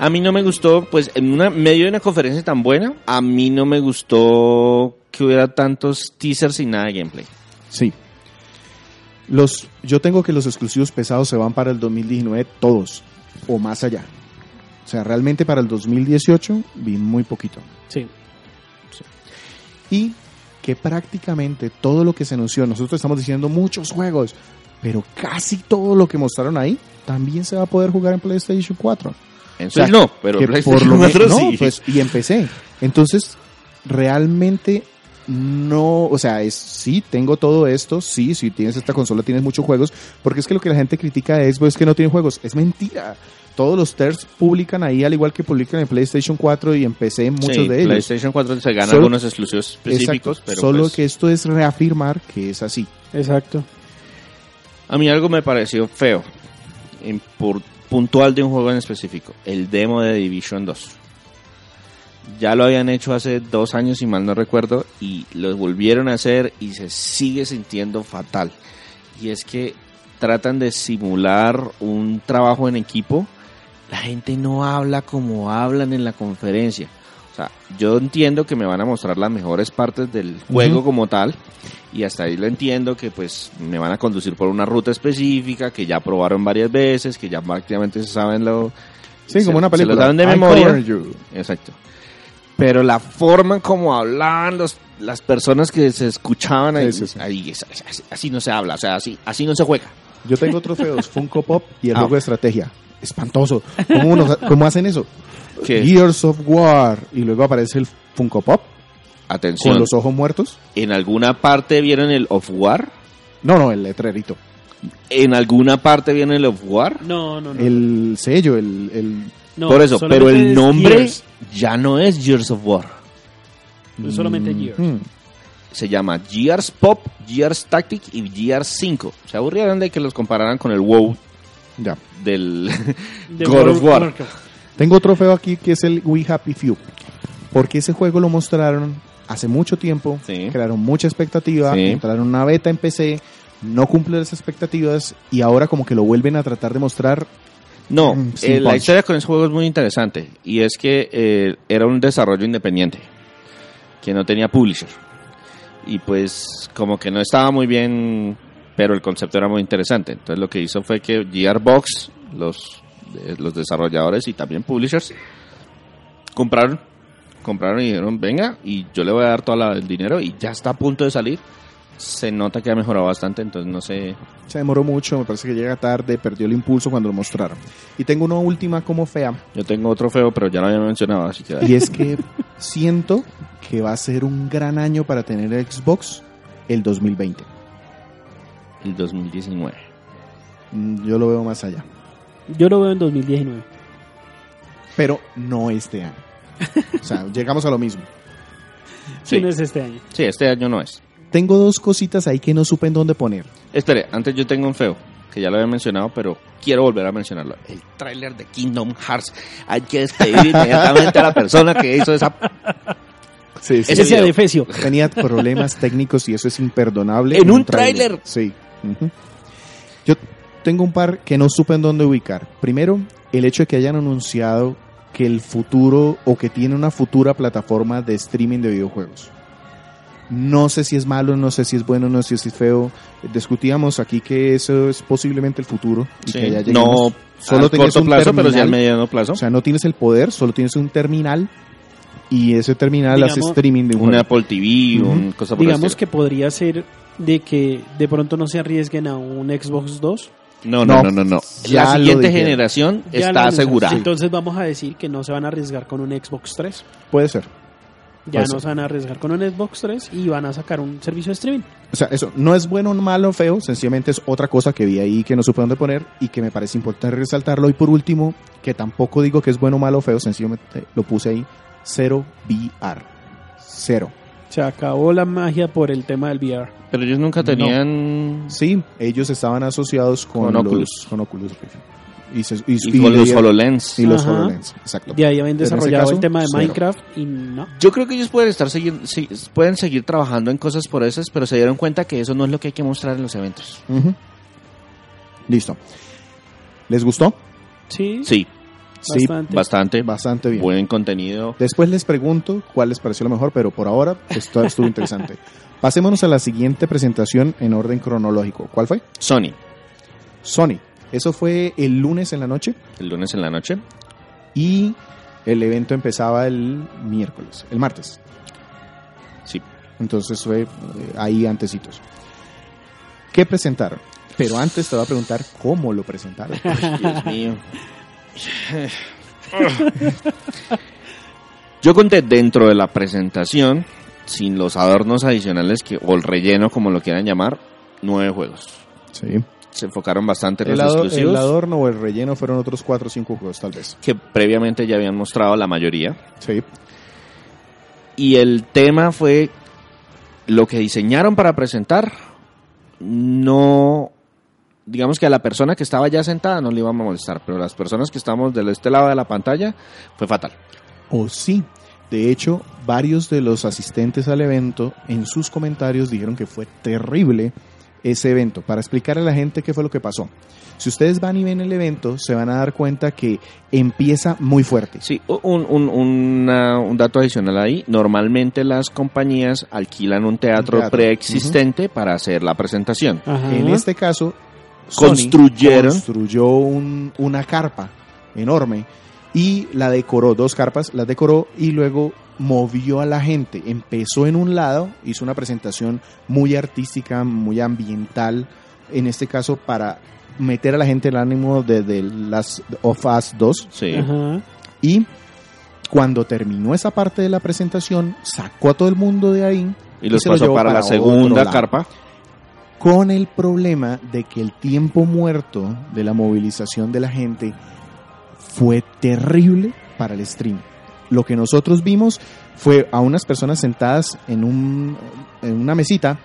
A mí no me gustó, pues en una medio de una conferencia tan buena, a mí no me gustó que hubiera tantos teasers y nada de gameplay. Sí. Los, yo tengo que los exclusivos pesados se van para el 2019 todos o más allá. O sea, realmente para el 2018 vi muy poquito. Sí. y que prácticamente todo lo que se anunció, nosotros estamos diciendo muchos juegos, pero casi todo lo que mostraron ahí también se va a poder jugar en PlayStation 4. En O sea, no, pero PlayStation por lo 4 menos- no, sí. pues, y en PC. Entonces, realmente no, o sea, es sí, tengo todo esto, sí, si tienes esta consola tienes muchos juegos, porque es que lo que la gente critica de Xbox es que no tiene juegos, es mentira. Todos los TERS publican ahí, al igual que publican en PlayStation 4 y en PC, muchos Sí, de ellos. PlayStation 4 se gana Solo- algunos exclusivos específicos, Exacto. pero Solo pues, que esto es reafirmar que es así. Exacto. a mí algo me pareció feo, en- por, puntual de un juego en específico, el demo de Division 2. Ya lo habían hecho hace dos años, si mal no recuerdo, y lo volvieron a hacer y se sigue sintiendo fatal. Y es que tratan de simular un trabajo en equipo. La gente no habla como hablan en la conferencia. O sea, yo entiendo que me van a mostrar las mejores partes del juego como tal. Y hasta ahí lo entiendo que pues me van a conducir por una ruta específica que ya probaron varias veces, que ya prácticamente se saben lo... Sí, se- como una se película. lo saben de I memoria. Exacto. Pero la forma como hablaban los, las personas que se escuchaban ahí, Sí, sí, sí. ahí es- así, así no se habla, o sea, así, así no se juega. Yo tengo trofeos, Funko Pop y el Ah. juego de estrategia. Espantoso. ¿Cómo, nos- cómo hacen eso? ¿Qué? Gears of War y luego aparece el Funko Pop Atención, con los ojos muertos. en alguna parte vieron el of war, No, no, el letrerito. en alguna parte vieron el of war, No, no, no. El sello, el, el No, por eso, pero el nombre Gears. Ya no es Gears of War, Es solamente Gears. Mm, se llama Gears Pop, Gears Tactic y Gears 5. Se aburrieron de que los compararan con el WoW ya. del De God World of War. Tengo otro feo aquí que es el We Happy Few. Porque ese juego lo mostraron hace mucho tiempo, Sí. crearon mucha expectativa, Sí. entraron una beta en PC, no cumple las expectativas y ahora como que lo vuelven a tratar de mostrar. No, Mm, eh, la historia con ese juego es muy interesante y es que eh, era un desarrollo independiente que no tenía publisher y pues como que no estaba muy bien, pero el concepto era muy interesante. Entonces lo que hizo fue que Gearbox, los eh, los desarrolladores y también publishers compraron compraron y dijeron venga y yo le voy a dar todo la- el dinero y ya está a punto de salir. Se nota que ha mejorado bastante, entonces no sé Se demoró mucho, me parece que llega tarde, perdió el impulso cuando lo mostraron. Y tengo una última como fea, Yo tengo otro feo, pero ya lo había mencionado, así que... y es que siento que va a ser un gran año para tener Xbox el 2020. El 2019. Mm, Yo lo veo más allá. Yo lo veo en 2019. Pero no este año. O sea, llegamos a lo mismo. Sí. no es este año. Sí, este año no es. Tengo dos cositas ahí que no supe en dónde poner. Espere, antes yo tengo un feo, que ya lo había mencionado, pero quiero volver a mencionarlo. El tráiler de Kingdom Hearts. Hay que despedir inmediatamente a la persona que hizo esa... Sí, Ese Ese de Fecio. Tenía problemas técnicos y eso es imperdonable. En un tráiler. Sí. Ujú. Yo tengo un par que no supe en dónde ubicar. Primero, el hecho de que hayan anunciado que el futuro o que tiene una futura plataforma de streaming de videojuegos. No sé si es malo, no sé si es bueno, no sé si es feo. Discutíamos aquí que eso es posiblemente el futuro. Y Sí. que ya No solo tenías corto un plazo, pero sí al terminal. mediano plazo. O sea, no tienes el poder, solo tienes un terminal y ese terminal hace Digamos, streaming de un. Apple TV, un cosa por Digamos que podría ser de que de pronto no se arriesguen a un Xbox 2. No, no, no, No, no, ya La siguiente generación Ya está asegurada. Entonces vamos a decir que no se van a arriesgar con un Xbox 3. Puede ser. Ya Pues no sí. se van a arriesgar con un Xbox 3 y van a sacar un servicio de streaming. O sea, eso no es bueno, malo, feo, sencillamente es otra cosa que vi ahí que no supe dónde poner y que me parece importante resaltarlo. Y por último, que tampoco digo que es bueno, malo, feo, sencillamente lo puse ahí, cero VR. Cero. Se acabó la magia por el tema del VR. Pero ellos nunca tenían... Sí, ellos estaban asociados con, Con los- Oculus. con Oculus Rift. Y, se- y- Y, y con los HoloLens. Y los Ajá. HoloLens, exacto. De ahí habían desarrollado caso, el tema de cero. Minecraft y no. Yo creo que ellos pueden estar seguir, sí, pueden seguir trabajando en cosas por esas, pero se dieron cuenta que eso no es lo que hay que mostrar en los eventos. Listo. ¿Les gustó? Sí, Sí, Sí, bastante. bastante. bastante bien. Buen contenido. Después les pregunto cuál les pareció lo mejor, pero por ahora esto estuvo interesante. Pasémonos a la siguiente presentación en orden cronológico. ¿Cuál fue? Sony, Sony. Eso fue el lunes en la noche el lunes en la noche. y el evento empezaba el miércoles, el martes. Sí. Entonces fue eh, ahí antecitos. ¿Qué presentaron? Pero antes te voy a preguntar cómo lo presentaron. Dios mío. Yo conté dentro de la presentación, sin los adornos adicionales que, o el relleno, como lo quieran llamar, nueve juegos. Sí. Se enfocaron bastante en El, los exclusivos, el adorno o el relleno fueron otros cuatro o cinco juegos, tal vez. que previamente ya habían mostrado la mayoría. Sí. Y el tema fue lo que diseñaron para presentar. No, digamos que a la persona que estaba ya sentada no le iba a molestar, pero las personas que estamos de este lado de la pantalla fue fatal. O sí. De hecho, varios de los asistentes al evento en sus comentarios dijeron que fue terrible ese evento. Para explicarle a la gente qué fue lo que pasó. Si ustedes van y ven el evento, se van a dar cuenta que empieza muy fuerte. Sí, un, un, una- un dato adicional ahí. Normalmente las compañías alquilan un teatro, preexistente para hacer la presentación. Ajá. En este caso, Sony Construyeron. construyó un- una carpa enorme y la decoró, dos carpas, las decoró y luego movió a la gente. Empezó en un lado, hizo una presentación muy artística, muy ambiental, en este caso para meter a la gente el ánimo de, de las of Us 2 Sí. Ajá. y cuando terminó esa parte de la presentación sacó a todo el mundo de ahí Y los se lo pasó llevó para, la para segunda carpa. con el problema de que el tiempo muerto de la movilización de la gente fue terrible para el stream. Lo que nosotros vimos fue a unas personas sentadas en, un, en una mesita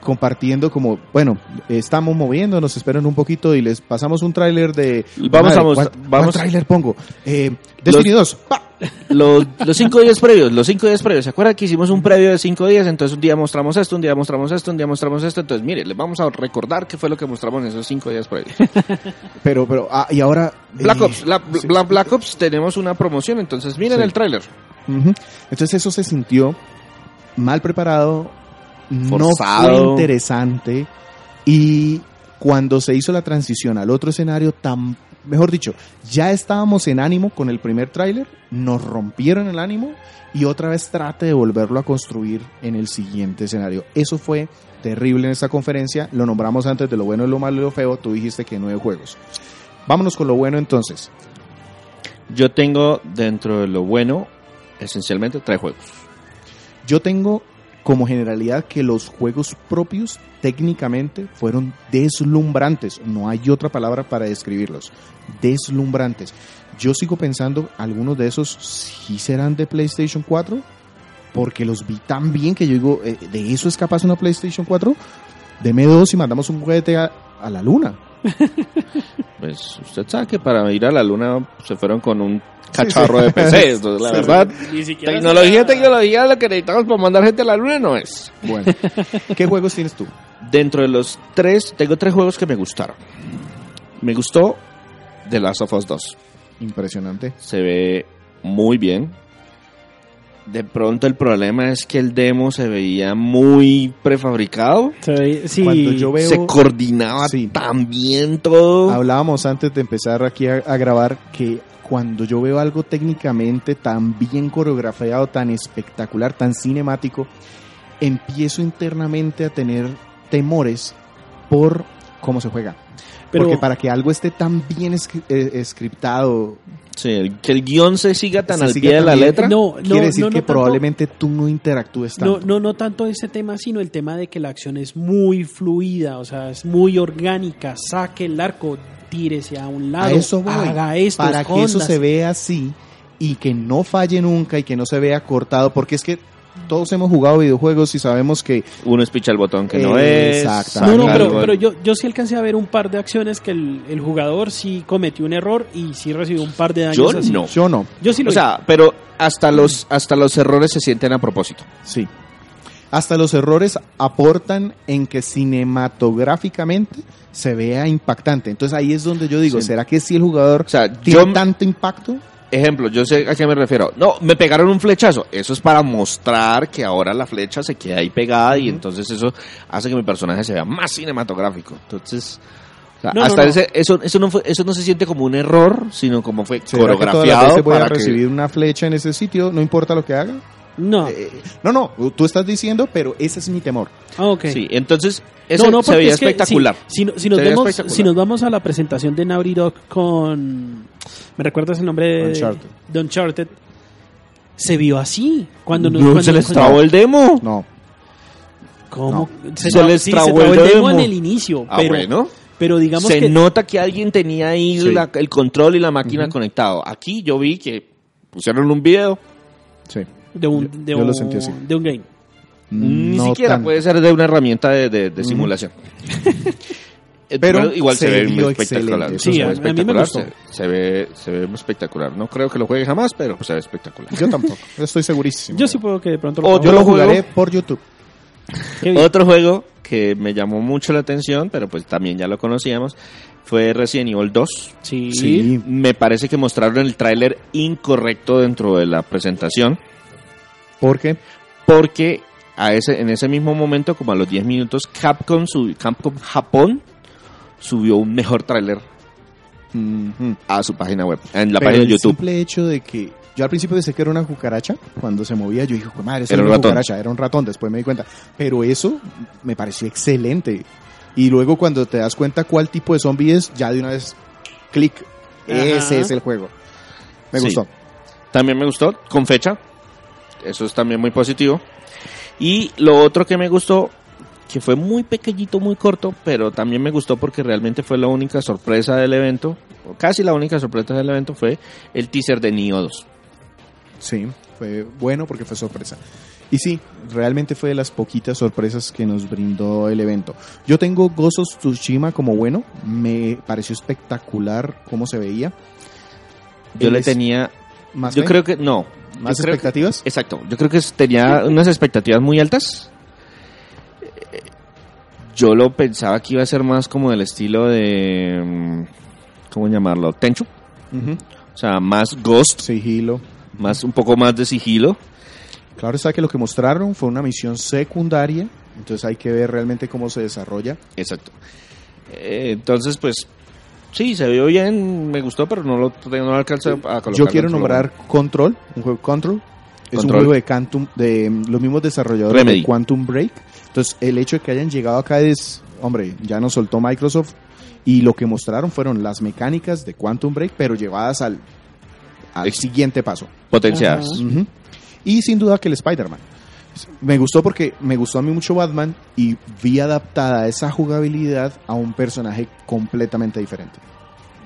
compartiendo como, bueno, estamos moviéndonos, esperen un poquito y les pasamos un tráiler de... Vamos a mostrar- ¿cuál- vamos- ¿Cuál tráiler pongo? Eh, Destiny 2. ¡pa! Los, los cinco días previos, los cinco días previos. ¿Se acuerdan que hicimos un previo de cinco días? Entonces un día mostramos esto, un día mostramos esto, un día mostramos esto. Entonces, mire, les vamos a recordar qué fue lo que mostramos en esos cinco días previos. Pero, pero, ah, y ahora... Black eh, Ops, la- sí. Bla- Black Ops tenemos una promoción, entonces miren Sí. el tráiler. Entonces eso se sintió mal preparado, no Forzado. fue interesante y cuando se hizo la transición al otro escenario, tan, mejor dicho, ya estábamos en ánimo con el primer tráiler, nos rompieron el ánimo y otra vez trate de volverlo a construir en el siguiente escenario. Eso fue terrible en esta conferencia, lo nombramos antes de lo bueno, lo malo y lo feo, tú dijiste que nueve juegos. Vámonos con lo bueno entonces. Yo tengo dentro de lo bueno, esencialmente tres juegos. Yo tengo como generalidad que los juegos propios técnicamente fueron deslumbrantes. No hay otra palabra para describirlos. Deslumbrantes. Yo sigo pensando, algunos de esos sí serán de PlayStation 4, porque los vi tan bien que yo digo, eh, ¿de eso es capaz una PlayStation 4? Deme dos y mandamos un juguete a, a la luna. Pues usted sabe que para ir a la luna se fueron con un cacharro de PC. Entonces, la Sí, verdad, tecnología, tecnología, lo que necesitamos para mandar gente a la luna no es. Bueno, ¿qué juegos tienes tú? Dentro de los tres, tengo tres juegos que me gustaron. Me gustó The Last of Us 2. Impresionante. Se ve muy bien. De pronto el problema es que el demo se veía muy prefabricado. Se ve- sí, Cuando yo veo- se coordinaba Sí. tan bien todo. Hablábamos antes de empezar aquí a, a grabar que cuando yo veo algo técnicamente tan bien coreografiado, tan espectacular, tan cinemático, empiezo internamente a tener temores por cómo se juega. pero Porque para que algo esté tan bien eh, scriptado, Sí, que el guion se siga tan Se al siga pie de la bien. letra. no, no, quiere decir no, no que tanto- probablemente tú no interactúes tanto. no, no tanto ese tema, sino el tema de que la acción es muy fluida, o sea, es muy orgánica. Saque el arco, tírese a un lado, a eso voy. haga esto, para que eso se vea así y que no falle nunca y que no se vea cortado, porque es que todos hemos jugado videojuegos y sabemos que Uno es picha el botón que no es. Exactamente. No, no, pero, pero yo, yo sí alcancé a ver un par de acciones que el, el jugador sí cometió un error y sí recibió un par de daños. Yo así. no. yo no, Yo sí lo O sea, pero hasta los, hasta los errores se sienten a propósito. sí. Hasta los errores aportan en que cinematográficamente se vea impactante. Entonces ahí es donde yo digo, Sí. ¿será que si el jugador O sea, tiene yo, tanto impacto? Ejemplo, yo sé a qué me refiero. No, me pegaron un flechazo. Eso es para mostrar que ahora la flecha se queda ahí pegada y entonces eso hace que mi personaje se vea más cinematográfico. Entonces, o sea, No, no, hasta no. ese, eso, eso no fue, eso no se siente como un error, sino como fue ¿Será que coreografiado a para que- recibir una flecha en ese sitio, no importa lo que haga? No. Eh, no, no, tú estás diciendo, pero ese es mi temor. Ah, ok. Sí, entonces eso no, no, se veía es que, espectacular. Si, si no- si nos Se veía vemos, espectacular. si nos vamos a la presentación de Naughty Dog con. ¿Me recuerdas el nombre de Uncharted. de Uncharted? Se vio así. Cuando nos, No, cuando- se les cuando- trabó el demo. No, ¿Cómo? Se trabó- les sí, trabó se trabó el el demo en el inicio. Ah, pero, bueno. pero digamos se que. nota que alguien tenía ahí Sí. la- el control y la máquina conectado. Aquí yo vi que pusieron un video. sí. De un, Yo- de yo lo un- sentí así. de un game. Ni No siquiera puede ser de una herramienta de, de- simulación. Eh, Pero igual se, se ve espectacular. Sí, se a- ve a mí me espectacular. Se, se ve, se ve espectacular. No creo que lo juegue jamás, pero pues se ve espectacular. Yo tampoco, estoy segurísimo. Yo sí puedo que de pronto O lo Yo lo jugaré juego- por YouTube. Otro juego que me llamó mucho la atención, pero pues también ya lo conocíamos, fue Resident Evil 2. Sí. Sí. Me parece que mostraron el tráiler incorrecto dentro de la presentación. Porque porque a ese, en ese mismo momento, como a los 10 minutos, Capcom, sub- Capcom Japón subió un mejor tráiler a su página web, en la Pero página de el YouTube. simple hecho de que yo al principio pensé que era una cucaracha, cuando se movía yo dije, "Jue madre, eso Era era un una ratón. cucaracha, era un ratón, después me di cuenta. Pero eso me pareció excelente. Y luego cuando te das cuenta cuál tipo de zombie es, ya de una vez, clic, ese es el juego. Me Sí. gustó. También me gustó, con fecha. Eso es también muy positivo. Y lo otro que me gustó, que fue muy pequeñito, muy corto, pero también me gustó porque realmente fue la única sorpresa del evento, o casi la única sorpresa del evento, fue el teaser de Nioh 2. Sí, fue bueno porque fue sorpresa. Y sí, realmente fue de las poquitas sorpresas que nos brindó el evento. Yo tengo of Tsushima como bueno, me pareció espectacular cómo se veía. Yo le tenía, ¿Más yo fe? creo que, no, ¿Más que- expectativas? Exacto, yo creo que tenía unas expectativas muy altas. Yo lo pensaba que iba a ser más como del estilo de, mm, ¿cómo llamarlo? Tenchu. Ujú. O sea, más ghost, Sigilo. más un poco más de sigilo. Claro está que lo que mostraron fue una misión secundaria, entonces hay que ver realmente cómo se desarrolla. Exacto. Eh, entonces, pues, sí, se vio bien, me gustó, pero no lo, no lo alcancé a colocar. Yo quiero nombrar Control, un juego Control. Es un juego de Quantum, de mm, los mismos desarrolladores Remedy. de Quantum Break. Entonces, el hecho de que hayan llegado acá es, hombre, ya nos soltó Microsoft y lo que mostraron fueron las mecánicas de Quantum Break, pero llevadas al, al siguiente paso. potenciadas. Y sin duda que el Spider-Man. Me gustó porque me gustó a mí mucho Batman y vi adaptada esa jugabilidad a un personaje completamente diferente.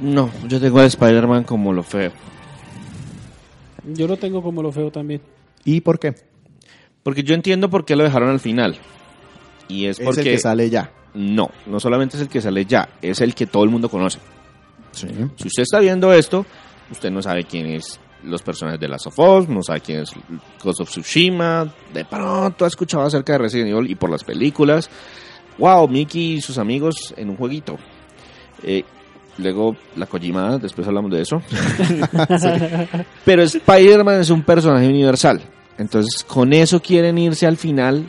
No, yo tengo a Spider-Man como lo feo. Yo lo tengo como lo feo también. ¿Y por qué? Porque yo entiendo por qué lo dejaron al final. Y es Es porque... el que sale ya. No, no solamente es el que sale ya, es el que todo el mundo conoce. Sí. Si usted está viendo esto, usted no sabe quién es los personajes de Last of Us, no sabe quién es Ghost of Tsushima, de pronto ha escuchado acerca de Resident Evil y por las películas. Wow, Mickey y sus amigos en un jueguito. Eh, luego la Kojima, después hablamos de eso. Pero Spider-Man es un personaje universal. Entonces, con eso quieren irse al final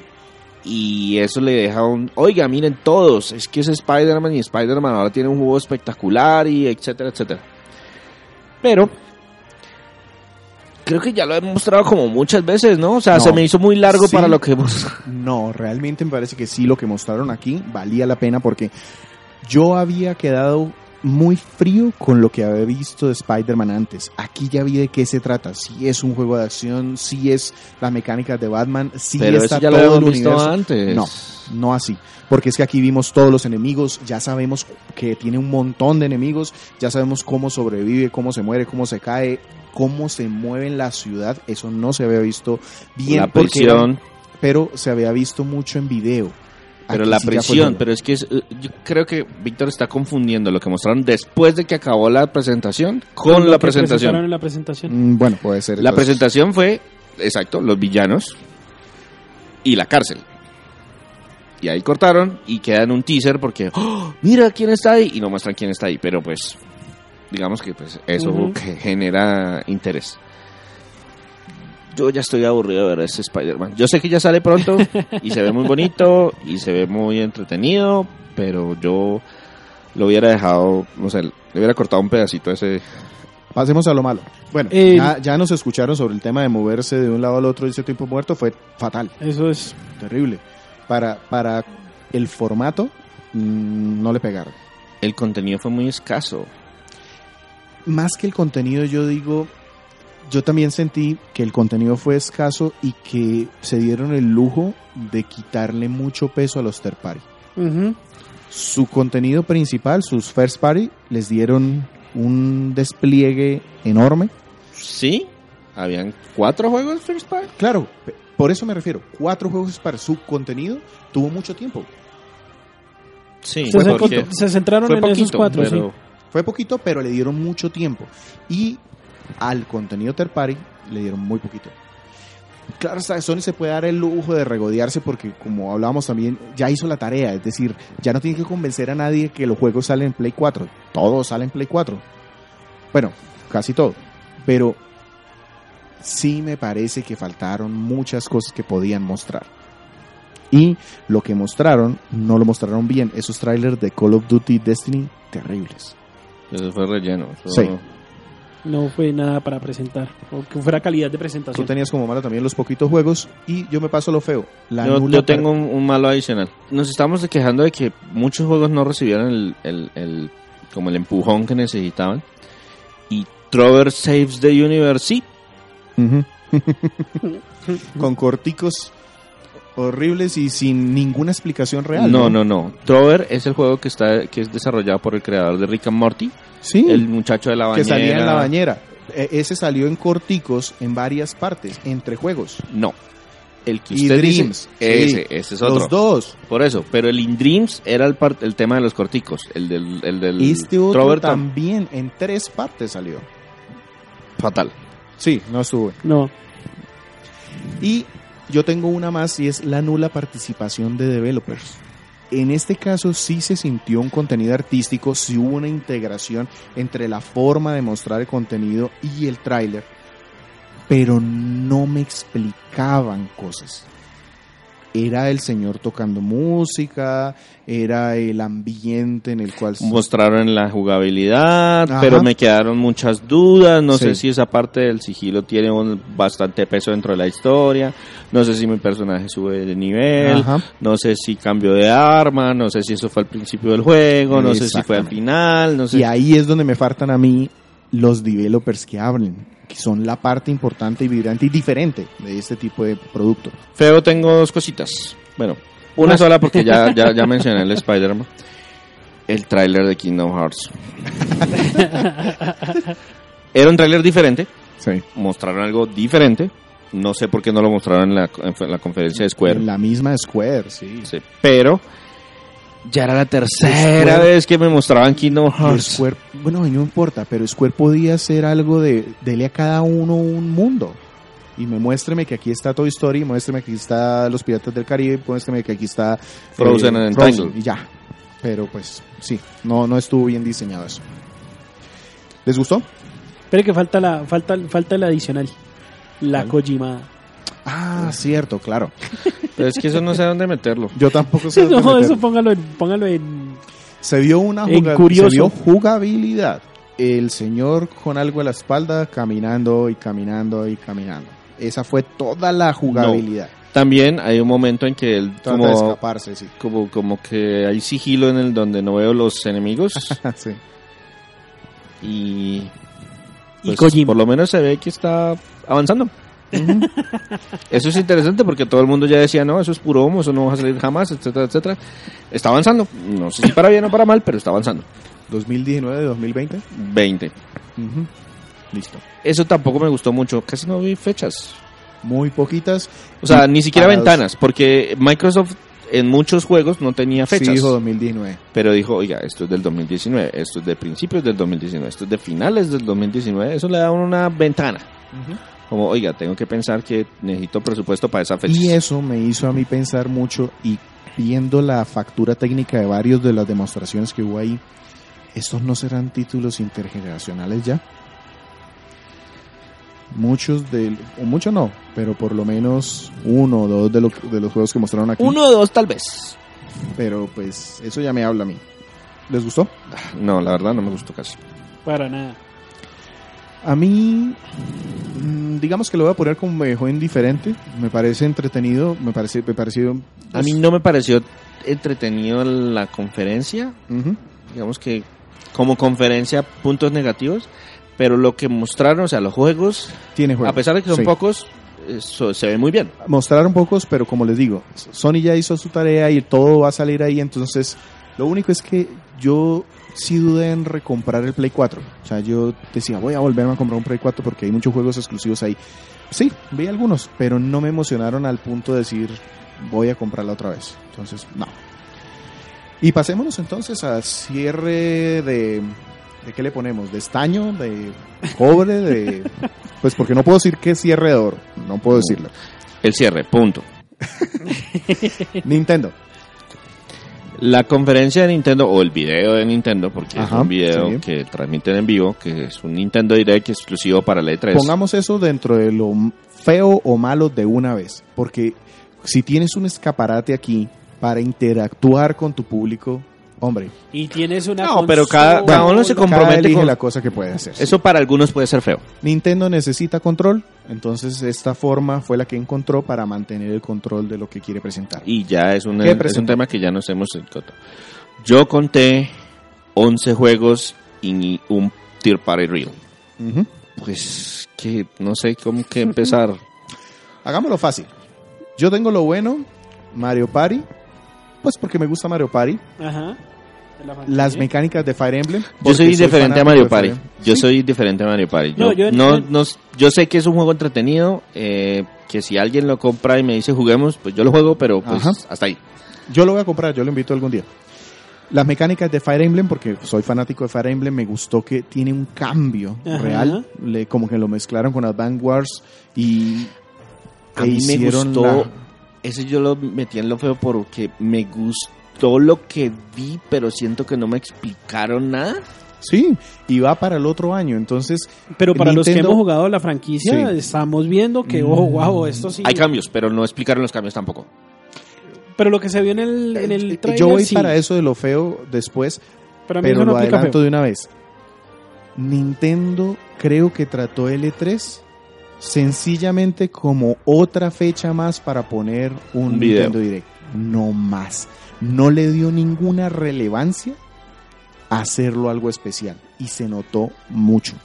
y eso le deja un, oiga, miren todos, es que es Spider-Man y Spider-Man ahora tiene un juego espectacular y etcétera, etcétera. Pero creo que ya lo he mostrado como muchas veces, ¿no? O sea, No. se me hizo muy largo Sí. para lo que hemos... No, realmente me parece que sí, lo que mostraron aquí valía la pena porque yo había quedado muy frío con lo que había visto de Spider-Man antes. Aquí ya vi de qué se trata. Si es un juego de acción, si es la mecánica de Batman, si Pero está ya lo todo el habíamos visto universo. antes. No, no así. Porque es que aquí vimos todos los enemigos, ya sabemos que tiene un montón de enemigos, ya sabemos cómo sobrevive, cómo se muere, cómo se cae, cómo se mueve en la ciudad. Eso no se había visto bien. la porque- prisión, pero se había visto mucho en video. pero Aquí la sí prisión, pero es que es- eh, yo creo que Víctor está confundiendo lo que mostraron después de que acabó la presentación con, la presentación. en la presentación. Mm, Bueno, puede ser. La entonces. presentación fue, exacto, los villanos y la cárcel. Y ahí cortaron y queda en un teaser porque, ¡Oh! mira quién está ahí, y no muestran quién está ahí, pero pues, digamos que pues eso que genera interés. Yo ya estoy aburrido de ver ese Spider-Man. Yo sé que ya sale pronto y se ve muy bonito y se ve muy entretenido, pero yo lo hubiera dejado, no sé, le hubiera cortado un pedacito a ese Pasemos a lo malo. Bueno, Eh, ya, ya nos escucharon sobre el tema de moverse de un lado al otro y ese tiempo muerto. Fue fatal, Eso es. terrible. Para, para el formato, mm, no le pegaron. el contenido fue muy escaso. Más que el contenido, yo digo, yo también sentí que el contenido fue escaso y que se dieron el lujo de quitarle mucho peso a los third party. Su contenido principal, sus first party, les dieron un despliegue enorme. Sí, habían cuatro juegos First Party. Claro, por eso me refiero. Cuatro juegos para su contenido tuvo mucho tiempo. Sí, Se, se- porque se centraron fue en esos poquito, cuatro, pero sí. Fue poquito, pero le dieron mucho tiempo. Y al contenido third party le dieron muy poquito. Claro, Sony se puede dar el lujo de regodearse porque, como hablábamos también, ya hizo la tarea. Es decir, ya no tiene que convencer a nadie que los juegos salen en Play 4. Todos salen en Play 4. Bueno, casi todo. Pero sí me parece que faltaron muchas cosas que podían mostrar. Y lo que mostraron, no lo mostraron bien. Esos trailers de Call of Duty Destiny, terribles. eso fue relleno. eso- Sí. No fue nada para presentar. O que fuera calidad de Tú presentación. tenías como malo también los poquitos juegos y yo me paso lo feo. La Yo, nula yo tengo un, un malo adicional. Nos estamos quejando de que muchos juegos no recibieron el, el- el- como el empujón que necesitaban. Y Trover Saves the Universe sí. Con corticos horribles y sin ninguna explicación real. no, no, no. Trover es el juego que está que es desarrollado por el creador de Rick and Morty, Sí, el muchacho de la bañera. que salía en la bañera. E- ese salió en corticos en varias partes, entre juegos. No. El que Y usted dice, Dreams, ese, sí. ese es otro. Los dos. Por eso, pero el In Dreams era el, el tema de los corticos, el del, el del Este otro Trover también en tres partes salió. fatal. Sí, no estuvo. No. Y yo tengo una más y es la nula participación de developers. En este caso sí se sintió un contenido artístico, sí hubo una integración entre la forma de mostrar el contenido y el tráiler, pero no me explicaban cosas. Era el señor tocando música, era el ambiente en el cual... Mostraron la jugabilidad, Ajá. pero me quedaron muchas dudas. No sé Sí. si esa parte del sigilo tiene un bastante peso dentro de la historia. No sé si mi personaje sube de nivel. Ajá. No sé si cambio de arma. No sé si eso fue al principio del juego. No sé si fue al final. No sé. Y ahí es donde me faltan a mí los developers que hablen, que son la parte importante y vibrante y diferente de este tipo de producto. Feo, tengo dos cositas. Bueno, una Ah. sola porque ya, ya, ya mencioné el Spider-Man. El tráiler de Kingdom Hearts. Era un tráiler diferente. Sí. Mostraron algo diferente. No sé por qué no lo mostraron en la, en la conferencia de Square. La misma Square, sí. Sí, pero ya era la tercera Square- vez que me mostraban Kingdom Hearts. Square, bueno, no importa, pero Square podía hacer algo de, dele a cada uno un mundo. Y me muéstreme que aquí está Toy Story, muéstreme que aquí está Los Piratas del Caribe, muéstreme que aquí está eh, Frozen and Entangled. y ya. Pero pues sí, no, no estuvo bien diseñado eso. ¿Les gustó? Pero que falta la falta falta el adicional. La ¿Cuál? Kojima. Ah, cierto, claro. Pero es que eso no sé dónde meterlo. Yo tampoco sé dónde No, meterlo. eso póngalo en, póngalo en... Se vio una En juga- curioso. se vio jugabilidad. El señor con algo en la espalda caminando y caminando y caminando. Esa fue toda la jugabilidad. También hay un momento en que él Trata de como, escaparse, sí. como, como que hay sigilo en el donde no veo los enemigos sí. y, Y pues, Kojima. por lo menos se ve que está avanzando. Eso es interesante porque todo el mundo ya decía, no, eso es puro humo, eso no va a salir jamás, etcétera, etcétera. Está avanzando. No sé si para bien o para mal, pero está avanzando. 2019, 2020. 20. Ujú. Listo. Eso tampoco me gustó mucho. Casi no vi fechas. Muy poquitas. O sea, ni siquiera parados. ventanas, porque Microsoft en muchos juegos no tenía fechas. Sí, dijo 2019. Pero dijo, oiga, esto es del 2019, esto es de principios del 2019, esto es de finales del 2019. Eso le da una ventana. Como, oiga, tengo que pensar que necesito presupuesto para esa fecha. Y eso me hizo a mí pensar mucho y viendo la factura técnica de varios de las demostraciones que hubo ahí, ¿estos no serán títulos intergeneracionales ya? Muchos de, o muchos no, pero por lo menos uno o dos de, lo- de los juegos que mostraron aquí. Uno o dos tal vez. Pero pues eso ya me habla a mí. ¿Les gustó? No, la verdad no me gustó casi. Para nada. A mí, digamos que lo voy a poner como me dejó indiferente. Me parece entretenido, me parece, me pareció... A mí no me pareció entretenido la conferencia. Digamos que como conferencia, puntos negativos. Pero lo que mostraron, o sea, los juegos, Tiene juego. a pesar de que son Sí. pocos, eso se ve muy bien. mostraron pocos, pero como les digo, Sony ya hizo su tarea y todo va a salir ahí, entonces lo único es que yo sí dudé en recomprar el Play 4. O sea, yo decía, voy a volverme a comprar un Play 4 porque hay muchos juegos exclusivos ahí. Sí, vi algunos, pero no me emocionaron al punto de decir, voy a comprarla otra vez. Entonces, no. Y pasémonos entonces al cierre de... ¿De qué le ponemos? ¿De estaño? ¿De cobre? ¿De...? Pues porque no puedo decir que es cierre de oro. No puedo decirlo. El cierre, punto. Nintendo. La conferencia de Nintendo o el video de Nintendo, porque Ajá, es un video sí. que transmiten en vivo, que es un Nintendo Direct exclusivo para E E3. Pongamos eso dentro de lo feo o malo de una vez. Porque si tienes un escaparate aquí para interactuar con tu público, hombre, Y tienes una No, pero cada- cada uno se cada compromete elige con- la cosa que puede hacer. Eso para algunos puede ser feo. Nintendo necesita control, entonces esta forma fue la que encontró para mantener el control de lo que quiere presentar. Y ya es un, ¿Qué es un tema que ya nos hemos encontrado. Yo conté 11 juegos y un Tier Party Reel. Ujú. Pues que no sé cómo que empezar. Hagámoslo fácil. Yo tengo lo bueno, Mario Party, pues porque me gusta Mario Party. Ajá. La. Las mecánicas de Fire Emblem. Yo soy diferente a Mario Party. Fire Emblem. Yo Sí. soy diferente a Mario Party. No, Yo, yo- no, yo- no- yo sé que es un juego entretenido, eh, que si alguien lo compra y me dice juguemos, pues yo lo juego, pero pues Ajá. hasta ahí. Yo lo voy a comprar, yo lo invito algún día. Las mecánicas de Fire Emblem, porque soy fanático de Fire Emblem, me gustó que tiene un cambio Ajá. real. Le, como que lo mezclaron con Advance Wars y A mí me hicieron gustó, la- ese yo lo metí en lo feo porque me gustó lo que vi, pero siento que no me explicaron nada. Sí, y va para el otro año. Entonces, Pero para los que hemos jugado la franquicia, Sí. estamos viendo que, ojo, wow, esto sí. Hay cambios, pero no explicaron los cambios tampoco. Pero lo que se vio en el, en el eh, trailer, yo voy sí. para eso de lo feo después, Pero a mí pero no lo aplica adelanto feo. de una vez. Nintendo creo que trató L3 sencillamente como otra fecha más para poner un, Un video. Nintendo Direct. No más. No le dio ninguna relevancia a hacerlo algo especial y se notó mucho.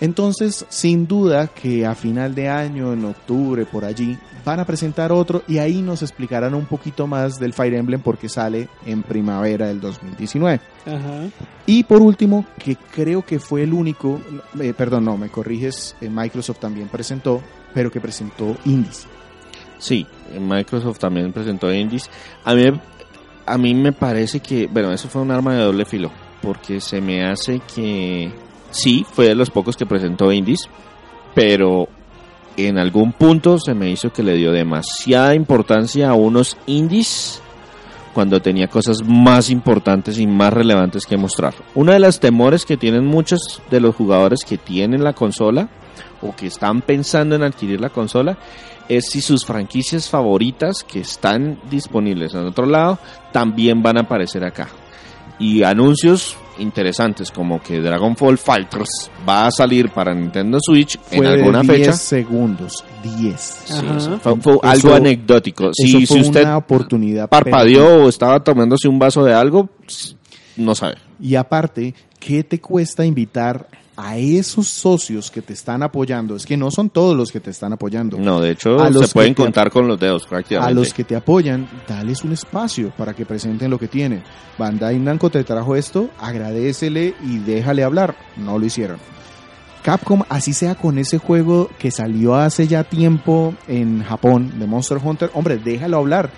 Entonces, sin duda que a final de año, en octubre, por allí, van a presentar otro y ahí nos explicarán un poquito más del Fire Emblem porque sale en primavera del 2019. Ajá. Y por último, que creo que fue el único, eh, perdón, no, me corriges, eh, Microsoft también presentó, pero que presentó indies. Sí, Microsoft también presentó indies. A mí, a mí me parece que, bueno, eso fue un arma de doble filo, porque se me hace que sí, fue de los pocos que presentó indies, pero en algún punto se me hizo que le dio demasiada importancia a unos indies cuando tenía cosas más importantes y más relevantes que mostrar. Uno de los temores que tienen muchos de los jugadores que tienen la consola o que están pensando en adquirir la consola es si sus franquicias favoritas que están disponibles en otro lado también van a aparecer acá. Y anuncios interesantes como que Dragon Ball Fighters va a salir para Nintendo Switch en Fue de alguna 10 fecha. segundos. 10. Sí, eso fue, fue Eso- algo anecdótico. Si, Eso fue si usted una oportunidad. parpadeó o estaba tomándose un vaso de algo, no sabe. Y aparte, ¿qué te cuesta invitar a esos socios que te están apoyando? Es que no son todos los que te están apoyando. No, de hecho, A los se pueden contar con los dedos prácticamente. A los que te apoyan, dales un espacio para que presenten lo que tienen. Bandai Namco te trajo esto, agradecele y déjale hablar. No lo hicieron. Capcom, así sea con ese juego que salió hace ya tiempo en Japón de Monster Hunter, hombre, déjalo hablar.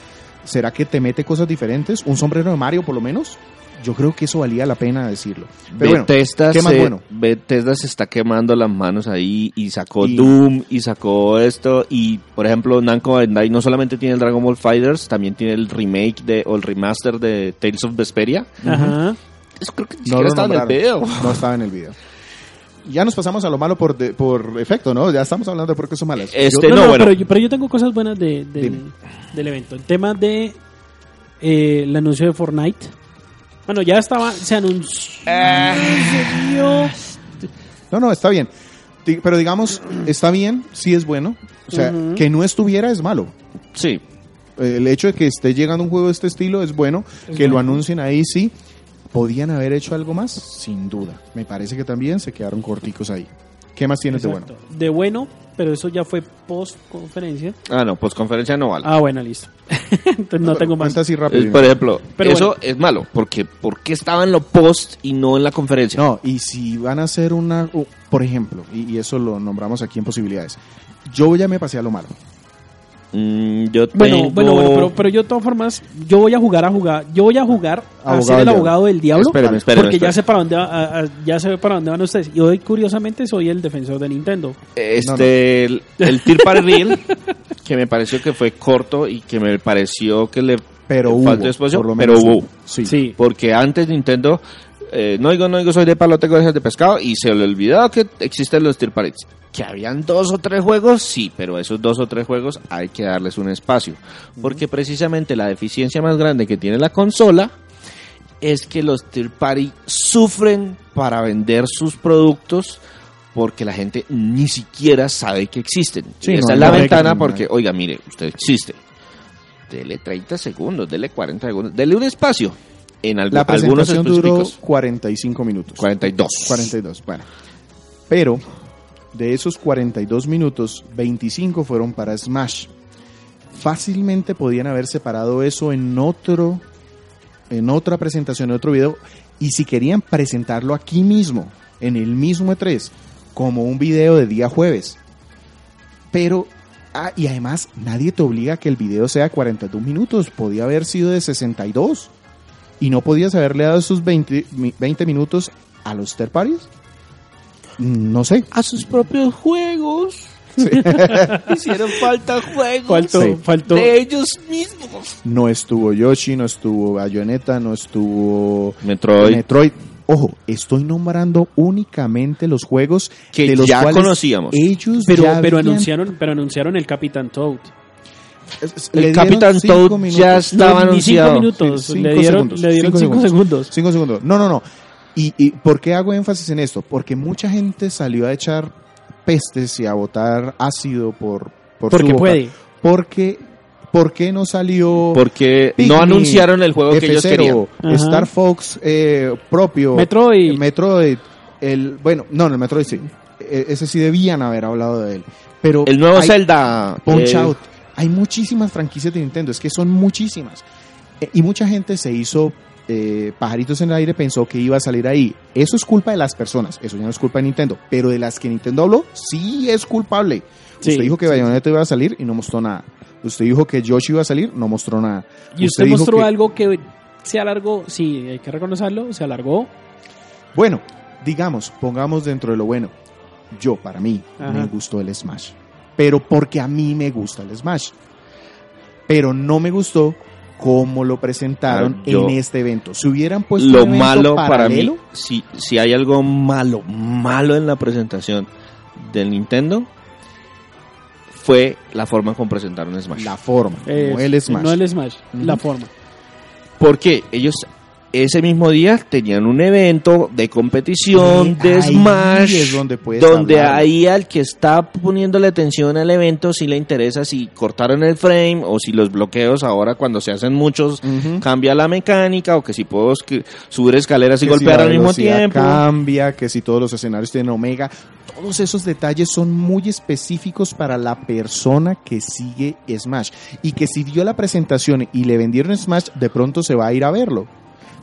¿Será que te mete cosas diferentes? ¿Un sombrero de Mario por lo menos? Yo creo que eso valía la pena decirlo. Pero bueno, Bethesda, ¿qué más se, bueno? Bethesda se está quemando las manos ahí y sacó Y- Doom y sacó esto y por ejemplo Namco Bandai no solamente tiene el Dragon Ball Fighters, también tiene el remake de o el remaster de Tales of Vesperia. Ajá. Eso creo que ni no siquiera lo estaba en el video. No estaba en el video. Ya nos pasamos a lo malo por, de- por efecto, ¿no? Ya estamos hablando de por qué son malas. Este, No, no, no, bueno. pero, yo, pero yo tengo cosas buenas de, del evento. El tema de eh, el anuncio de Fortnite. Bueno, ya estaba, se anunció. Ah. vio. No, no, está bien. Pero digamos, está bien, sí es bueno. O sea, que no estuviera es malo. Sí, El hecho de que esté llegando un juego de este estilo es bueno. Es que lo anuncien ahí, sí. ¿Podían haber hecho algo más? Sin duda. Me parece que también se quedaron corticos ahí. ¿Qué más tienes de bueno? De bueno, pero eso ya fue post conferencia. ah no, pues conferencia no vale. Ah, bueno, listo. Entonces no, tengo más. Así rápido. Es, por ejemplo, Pero eso bueno. es malo, porque ¿por qué estaba en lo post y no en la conferencia? No, y si van a hacer una, uh, por ejemplo, y, y eso lo nombramos aquí en posibilidades, yo ya me pasé a lo malo. Mm, yo Bueno, tengo- bueno, bueno, pero, pero yo de todas formas, yo voy a jugar a jugar, yo voy a jugar a Abogado ser el abogado del diablo, Espéreme, espéreme, porque ya sé para dónde va- a- a- ya sé para dónde van ustedes. Y hoy curiosamente soy el defensor de Nintendo. Este, el, el Party Reel, que me pareció que fue corto y que me pareció que le Pero hubo, espacio, por lo pero hubo. Sí. Sí. Porque antes Nintendo, eh, no digo, no digo, soy de palo, tengo orejas de pescado, y se le olvidó que existen los Tier Parties. Que habían dos o tres juegos, sí, pero esos dos o tres juegos hay que darles un espacio. Porque precisamente la deficiencia más grande que tiene la consola es que los Tier Party sufren para vender sus productos porque la gente ni siquiera sabe que existen. Sí, no esa es la ventana que- porque, oiga, mire, usted existe. Dele 30 segundos, dele 40 segundos, dele un espacio. En La algunos duró específicos, 45 minutos. 42. 42, bueno. Pero de esos 42 minutos, 25 fueron para Smash. Fácilmente podían haber separado eso en otro en otra presentación, en otro video y si querían presentarlo aquí mismo, en el mismo E3, como un video de día jueves. Pero ah, y además nadie te obliga a que el video sea 42 minutos, podía haber sido de 62 y no podías haberle dado esos 20, mi- 20 minutos a los third parties. No sé. A sus propios juegos. Hicieron falta juegos. Faltó, Sí. faltó. De ellos mismos. No estuvo Yoshi, no estuvo Bayonetta, no estuvo Metroid. Metroid. Ojo, estoy nombrando únicamente los juegos Que de los ya cuales conocíamos. Ellos Pero, ya pero habían- anunciaron, pero anunciaron el Capitán Toad. El Capitán cinco Toad minutos. ya Estaba no, ni cinco anunciado. minutos. Sí, le cinco dieron, segundos, le dieron cinco cinco segundos. Cinco segundos. No, no, no. ¿Y, ¿Y por qué hago énfasis en esto? Porque mucha gente salió a echar pestes y a botar ácido por, por su Porque boca. puede. Porque, ¿Por qué no salió Porque Pikmin, no anunciaron el juego que ellos F0, querían. Ajá. Star Fox eh, propio, Metroid. Metroid, el, bueno, no, no, el Metroid sí. E- Ese sí debían haber hablado de él. Pero El nuevo Zelda. Punch eh, Out. Hay muchísimas franquicias de Nintendo, es que son muchísimas. Eh, y mucha gente se hizo eh, pajaritos en el aire, pensó que iba a salir ahí. Eso es culpa de las personas, eso ya no es culpa de Nintendo. Pero de las que Nintendo habló, sí es culpable. Sí, usted dijo que Bayonetta iba a salir y no mostró nada. Usted dijo que Yoshi iba a salir, no mostró nada. Y usted, mostró que- algo que se alargó, sí, hay que reconocerlo, se alargó. Bueno, digamos, pongamos dentro de lo bueno. Yo, para mí, Ajá. me gustó el Smash. Pero porque a mí me gusta el Smash. Pero no me gustó cómo lo presentaron yo- en este evento. Si hubieran puesto Lo un evento malo para mí, si, si hay algo malo, malo en la presentación del Nintendo, fue la forma como presentaron Smash. la forma, Eh, no el Smash. No el Smash, la forma. Porque ellos ese mismo día tenían un evento de competición Eh, de ahí Smash es donde donde hablar. ahí al que está poniéndole atención al evento si le interesa si cortaron el frame o si los bloqueos ahora cuando se hacen muchos cambia la mecánica o que si puedo subir escaleras y que golpear al mismo tiempo. cambia, que si todos los escenarios tienen omega, todos esos detalles son muy específicos para la persona que sigue Smash y que si dio la presentación y le vendieron Smash, de pronto se va a ir a verlo,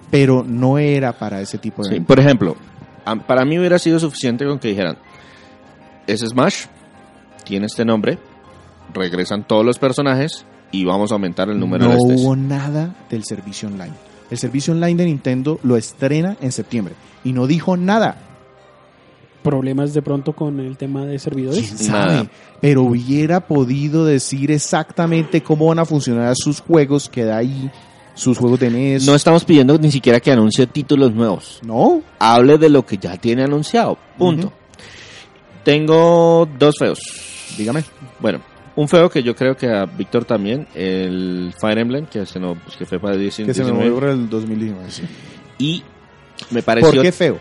pero no era para ese tipo de Sí, por ejemplo, para mí hubiera sido suficiente con que dijeran, es Smash, tiene este nombre, regresan todos los personajes y vamos a aumentar el número no de estés. hubo nada del servicio online. El servicio online de Nintendo lo estrena en septiembre y no dijo nada. Problemas de pronto con el tema de servidores. ¿Quién sabe? Nada. Pero hubiera podido decir exactamente cómo van a funcionar sus juegos que da ahí, sus juegos de NES. No estamos pidiendo ni siquiera que anuncie títulos nuevos. No. Hable de lo que ya tiene anunciado. Punto. Tengo dos feos. Dígame. Bueno, un feo que yo creo que a Víctor también, el Fire Emblem, que, se no, pues, que fue para 10 Que se 19, movió por el 2019. sí. Y me pareció... ¿Por qué feo?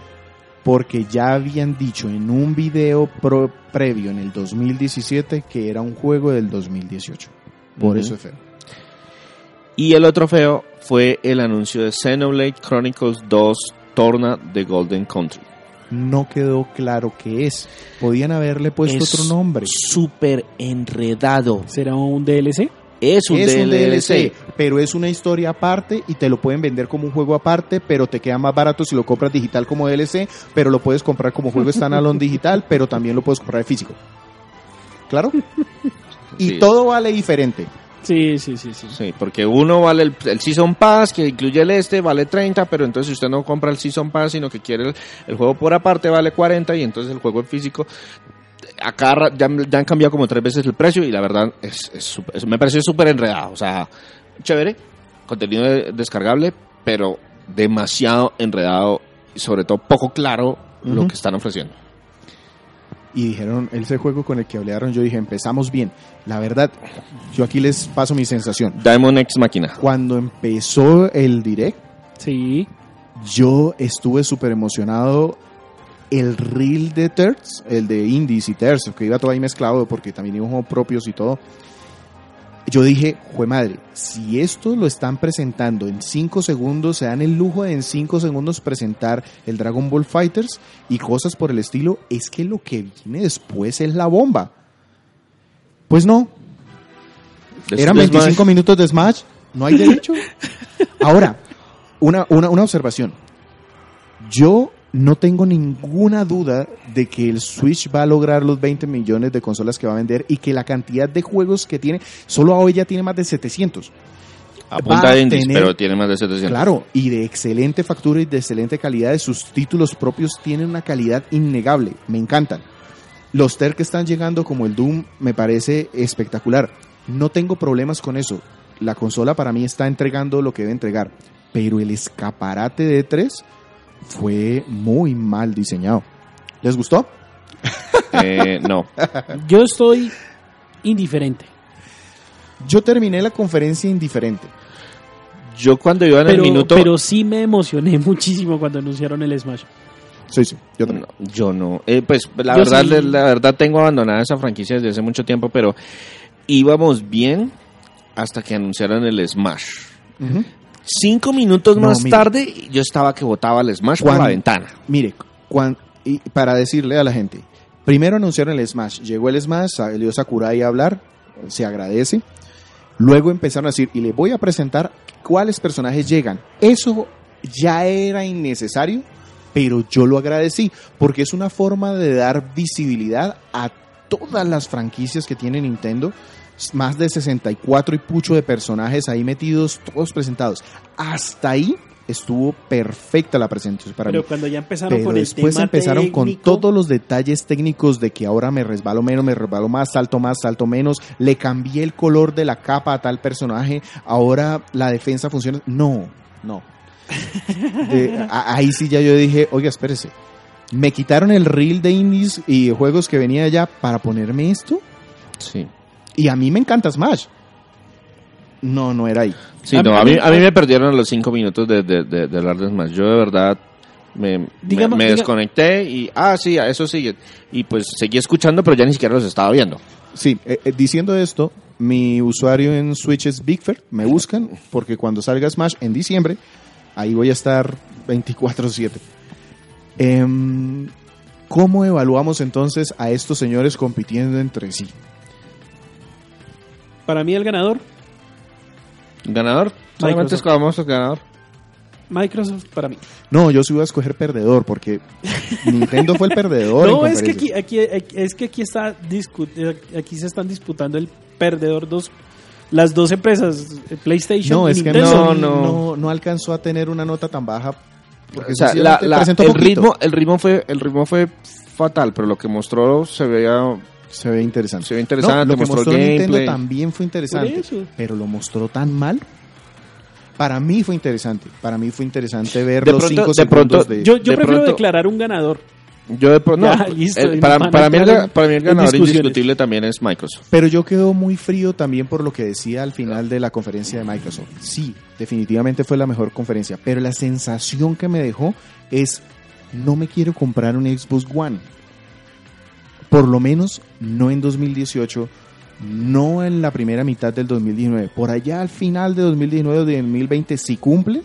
Porque ya habían dicho en un video pro- previo en el 2017 que era un juego del 2018. Por Ujú. eso es feo. Y el otro feo fue el anuncio de Xenoblade Chronicles 2 Torna de Golden Country. No quedó claro qué es. Podían haberle puesto Es otro nombre. Súper enredado. ¿Será un DLC? Es un, es un DLC. DLC, pero es una historia aparte y te lo pueden vender como un juego aparte, pero te queda más barato si lo compras digital como DLC, pero lo puedes comprar como juego standalone digital, pero también lo puedes comprar de físico. ¿Claro? Y Sí. todo vale diferente. Sí, sí, sí, sí. Sí, porque uno vale el, el Season Pass, que incluye el este, vale 30, pero entonces si usted no compra el Season Pass, sino que quiere el, el juego por aparte, vale 40, y entonces el juego en físico, acá ya, ya han cambiado como tres veces el precio, y la verdad es, es me pareció súper enredado. O sea, chévere, contenido de- descargable, pero demasiado enredado, y sobre todo poco claro lo que están ofreciendo. Y dijeron, ese juego con el que hablaron, yo dije, empezamos bien. La verdad, yo aquí les paso mi sensación. Diamond X Máquina. Cuando empezó el direct, Sí. yo estuve súper emocionado. El reel de Terz, el de Indies y Terz, que iba todo ahí mezclado porque también iban juegos propios y todo. Yo dije, jue madre, si esto lo están presentando en 5 segundos, se dan el lujo de en 5 segundos presentar el Dragon Ball Fighters y cosas por el estilo, es que lo que viene después es la bomba. Pues no, eran de 25 Smash. minutos de Smash, no hay derecho. Ahora, una, una, una observación. Yo no tengo ninguna duda de que el Switch va a lograr los 20 millones de consolas que va a vender y que la cantidad de juegos que tiene, solo hoy ya tiene más de 700. A va punta a de indies, tener- pero tiene más de 700. Claro, y de excelente factura y de excelente calidad. de Sus títulos propios tienen una calidad innegable. Me encantan. Los TER que están llegando como el Doom me parece espectacular. No tengo problemas con eso. La consola para mí está entregando lo que debe entregar. Pero el escaparate de 3 fue muy mal diseñado. ¿Les gustó? Eh, no. Yo estoy indiferente. Yo terminé la conferencia indiferente. Yo cuando iba en Pero, el minuto... pero sí me emocioné muchísimo cuando anunciaron el Smash. Sí, sí, yo también. No, yo no. Eh, pues la Yo verdad, sí. la, verdad tengo abandonada esa franquicia desde hace mucho tiempo, pero íbamos bien hasta que anunciaron el Smash. Ujú. Cinco minutos No, más mire. tarde, yo estaba que botaba el Smash por Cuando- la ventana. Mire, cuan- y para decirle a la gente, primero anunciaron el Smash, llegó el Smash, salió Sakurai a hablar, se agradece. Luego empezaron a decir, y le voy a presentar cuáles personajes llegan. Eso ya era innecesario, pero yo lo agradecí, porque es una forma de dar visibilidad a todas las franquicias que tiene Nintendo. Más de 64 y pucho de personajes ahí metidos, todos presentados. Hasta ahí estuvo perfecta la presentación para Pero mí. cuando ya empezaron Pero con el después tema empezaron con todos los detalles técnicos de que ahora me resbalo menos, me resbalo más, salto más, salto menos, le cambié el color de la capa a tal personaje, ahora la defensa funciona. No, no. De- a- ahí sí ya yo dije, oiga, espérese. Me quitaron el reel de indies y juegos que venía allá para ponerme esto. Sí. Y a mí me encanta Smash. No, no era ahí. Sí, A no, mí- a mí, a mí me perdieron los cinco minutos de, de, de, de hablar de Smash. Yo de verdad me, Digamos- me diga- desconecté y, ah, sí, a eso sigue. Y pues seguí escuchando, pero ya ni siquiera los estaba viendo. Sí, eh, eh, diciendo esto, mi usuario en Switch es Bigfer. Me buscan porque cuando salga Smash en diciembre, ahí voy a estar 24/7. Em, ¿Cómo evaluamos entonces a estos señores compitiendo entre sí? Para mí el ganador, ¿Ganador? Solamente Microsoft. escogamos el ganador. Microsoft para mí. No, yo sí voy a escoger perdedor porque Nintendo fue el perdedor. No, en es que aquí, aquí, es que aquí está discu- aquí se están disputando el perdedor dos las dos empresas, eh, PlayStation No, y es que no, no. no, no alcanzó a tener una nota tan baja. Porque O sea, la- la- presentó el, poquito. ritmo, el, ritmo fue, el ritmo fue fatal, pero lo que mostró se veía... se ve interesante. Se ve interesante, No, lo que mostró mostró Nintendo también fue interesante, pero lo mostró tan mal. Para mí fue interesante. Para mí fue interesante ver De los pronto- cinco de segundos pronto- de... Yo, yo De prefiero pronto- declarar un ganador. Yo de pronto... Ya, no, listo, el- y para, para mí el, para mí el ganador indiscutible también es Microsoft. Pero yo quedo muy frío también por lo que decía al final de la conferencia de Microsoft. Sí, definitivamente fue la mejor conferencia, pero la sensación que me dejó es no me quiero comprar un Xbox One. Por lo menos no en 2018, no en la primera mitad del 2019. Por allá al final de 2019 o de 2020, si cumple,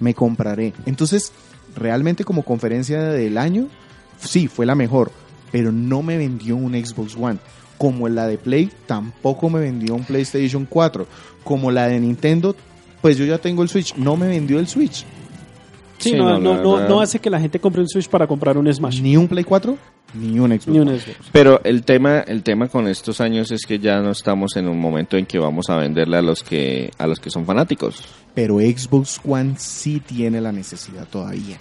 me compraré. Entonces, realmente como conferencia del año, sí, fue la mejor, pero no me vendió un Xbox One. Como la de Play, tampoco me vendió un PlayStation 4. Como la de Nintendo, pues yo ya tengo el Switch, no me vendió el Switch. Sí, Sí, no, no, no, no hace que la gente compre un Switch para comprar un Smash. Ni un Play 4, ni un Xbox. Ni un One. Xbox. Pero el tema, el tema con estos años es que ya no estamos en un momento en que vamos a venderle a los que, a los que son fanáticos. Pero Xbox One sí tiene la necesidad todavía.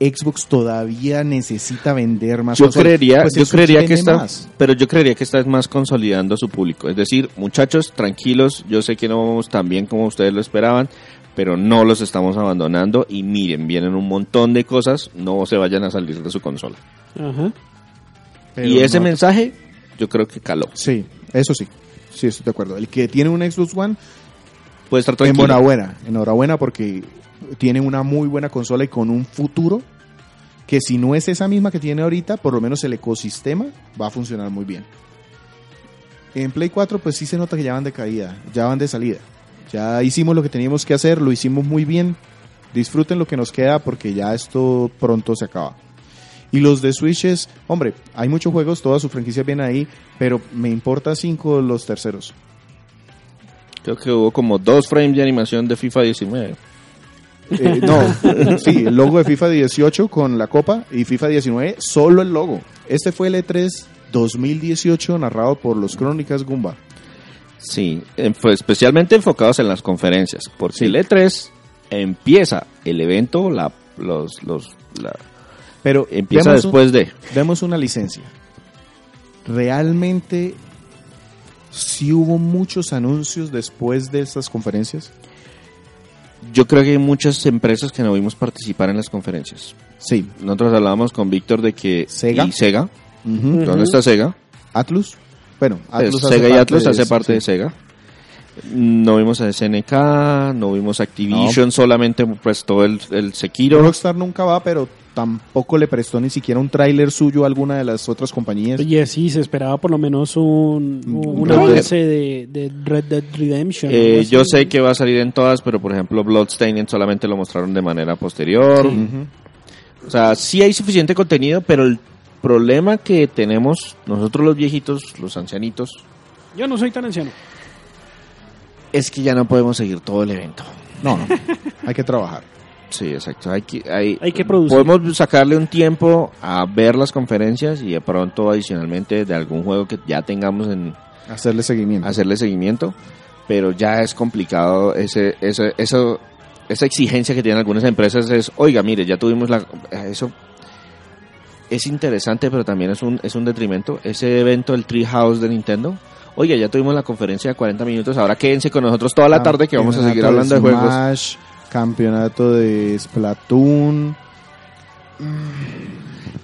Xbox todavía necesita vender más Yo consolas. creería, Pues yo creería que está, más. pero yo creería que está más consolidando a su público. Es decir, muchachos, tranquilos, yo sé que no vamos tan bien como ustedes lo esperaban, pero no los estamos abandonando y miren, vienen un montón de cosas, no se vayan a salir de su consola. Ajá. Pero y ese no- mensaje, yo creo que caló. Sí, eso sí. Sí, estoy de acuerdo. El que tiene un Xbox One, Puede estar tranquilo. enhorabuena. Enhorabuena porque tiene una muy buena consola y con un futuro que si no es esa misma que tiene ahorita, por lo menos el ecosistema va a funcionar muy bien. En Play 4 pues sí se nota que ya van de caída, ya van de salida. Ya hicimos lo que teníamos que hacer, lo hicimos muy bien. Disfruten lo que nos queda porque ya esto pronto se acaba. Y los de Switch es, hombre, hay muchos juegos, todas sus franquicias vienen ahí, pero me importa cinco los terceros. Creo que hubo como dos frames de animación de FIFA 19. Eh, no, sí, el logo de FIFA 18 con la copa y FIFA 19, solo el logo. Este fue el E3 2018 narrado por los Crónicas Gumba. Sí, especialmente enfocados en las conferencias, porque Sí. el E3 empieza el evento, la, los, los, la- Pero empieza un- después de. demos una licencia. ¿Realmente sí hubo muchos anuncios después de estas conferencias? Yo creo que hay muchas empresas que no vimos participar en las conferencias. Sí. Nosotros hablábamos con Víctor de que Sega. y Sega. ¿dónde está Sega? Atlus. Bueno, Atlus Pues, hace Sega y Atlus de hace eso, parte sí. de Sega. No vimos a SNK, no vimos a Activision, solamente prestó el, el Sekiro. Rockstar nunca va, pero tampoco le prestó ni siquiera un tráiler suyo a alguna de las otras compañías. Oye, sí, se esperaba por lo menos un, un, Un avance de, de Red Dead Redemption. Eh, yo sé que va a salir en todas, pero por ejemplo Bloodstained solamente lo mostraron de manera posterior. Ujú. O sea, sí hay suficiente contenido, pero el problema que tenemos nosotros los viejitos, los ancianitos, Yo no soy tan anciano. es que ya no podemos seguir todo el evento. No, no, hay que trabajar. Sí, exacto. Hay que, hay, Hay que producir. Podemos sacarle un tiempo a ver las conferencias y de pronto adicionalmente de algún juego que ya tengamos en Hacerle seguimiento. hacerle seguimiento, pero ya es complicado ese, ese, eso, esa exigencia que tienen algunas empresas es, oiga, mire, ya tuvimos la... Eso es interesante, pero también es un, es un detrimento. Ese evento, el Treehouse de Nintendo, oiga, ya tuvimos la conferencia de 40 minutos, ahora quédense con nosotros toda la tarde que vamos a seguir hablando de juegos. Campeonato de Splatoon.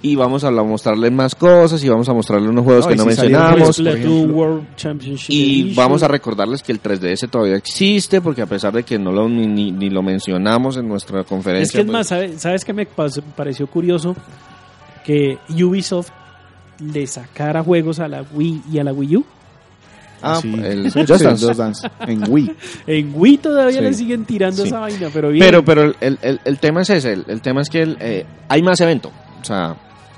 Y vamos a mostrarles más cosas y vamos a mostrarles unos juegos No, que no si mencionamos. World Y vamos a recordarles que el 3DS todavía existe, porque a pesar de que no lo, ni, ni- ni lo mencionamos en nuestra conferencia. Es que es pues, más, ¿sabes, ¿sabes qué me pareció curioso? Que Ubisoft le sacara juegos a la Wii y a la Wii U. Ah, Sí. el Just Dance. Just Dance, en Wii. En Wii todavía Sí. le siguen tirando Sí. esa vaina, pero bien. Pero, pero el, el- el tema es ese, el, el tema es que el, eh, hay más evento. O sea,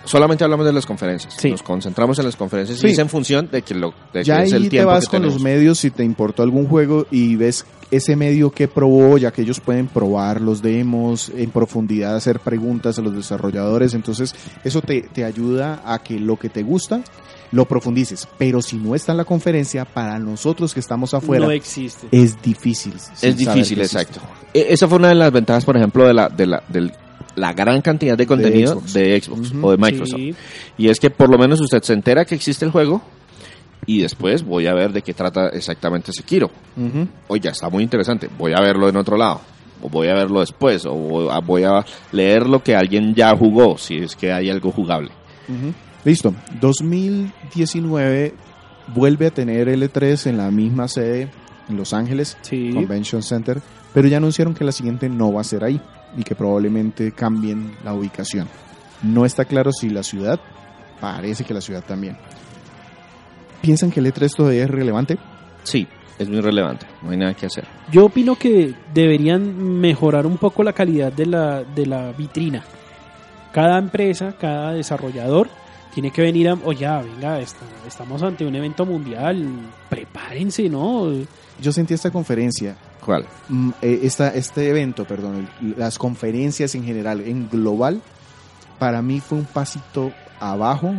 solamente hablamos de las conferencias. Sí. Nos concentramos en las conferencias Sí. y es en función de que, lo, de que Ya es ahí el te tiempo vas que con los medios si te importó algún juego y ves ese medio que probó, ya que ellos pueden probar los demos en profundidad, hacer preguntas a los desarrolladores. Entonces, eso te, te ayuda a que lo que te gusta lo profundices. Pero si no está en la conferencia, para nosotros que estamos afuera, no existe. es difícil. Es difícil, que existe. exacto. E- Esa fue una de las ventajas, por ejemplo, de la, de la, del- la gran cantidad de contenido Xbox. de Xbox o de Microsoft. Sí. Y es que por lo menos usted se entera que existe el juego y después voy a ver de qué trata exactamente Sekiro. Ujú. Oye, está muy interesante, voy a verlo en otro lado. O voy a verlo después, o voy a- leer lo que alguien ya jugó, si es que hay algo jugable. Ujú. Listo. 2019 vuelve a tener L3 en la misma sede en Los Ángeles, Sí. Convention Center, pero ya anunciaron que la siguiente no va a ser ahí y que probablemente cambien la ubicación. No está claro si la ciudad, parece que la ciudad también. ¿Piensan que el E3 todavía es relevante? Sí, es muy relevante, no hay nada que hacer. Yo opino que deberían mejorar un poco la calidad de la, de la vitrina. Cada empresa, cada desarrollador tiene que venir a, oye, ah, venga, esta- estamos ante un evento mundial, prepárense, ¿no? Yo sentí esta conferencia, ¿Cuál? mm, eh, esta, este evento, perdón, las conferencias en general, en global, para mí fue un pasito abajo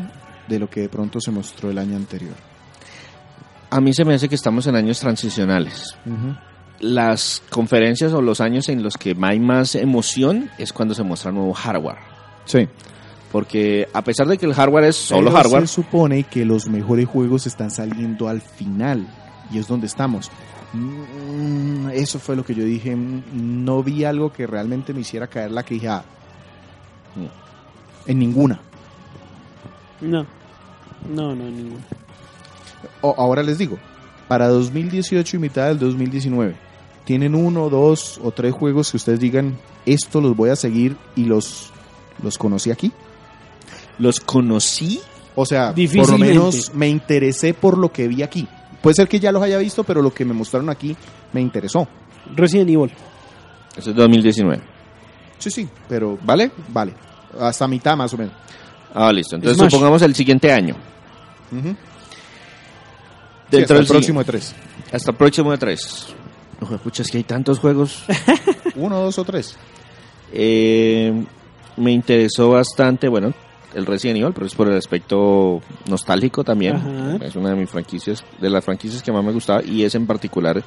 de lo que de pronto se mostró el año anterior. A mí se me hace que estamos en años transicionales. Las conferencias o los años en los que hay más emoción es cuando se muestra nuevo hardware. Sí. Porque a pesar de que el hardware es solo Pero hardware, Se supone que los mejores juegos están saliendo al final y es donde estamos. Mm, Eso fue lo que yo dije. mm, No vi algo que realmente me hiciera caer la que dije, ah, en ninguna. No, no, no, ninguno. O- ahora les digo, para 2018 y mitad del 2019, ¿tienen uno, dos o tres juegos que ustedes digan, esto los voy a seguir y los, los conocí aquí? los conocí. O sea, por lo menos me interesé por lo que vi aquí. Puede ser que ya los haya visto, pero lo que me mostraron aquí me interesó. Resident Evil. Eso es 2019. Sí, sí, pero ¿Vale? vale. Hasta mitad más o menos. Ah, listo. Entonces Smash. supongamos el siguiente año. Sí, Dentro hasta del el próximo de tres. Hasta el próximo de tres. Ojo, pucha, es que hay tantos juegos. Uno, dos o tres. Eh, me interesó bastante, bueno, el Resident Evil, pero es por el aspecto nostálgico también. Ajá. Es una de mis franquicias, de las franquicias que más me gustaba y ese en particular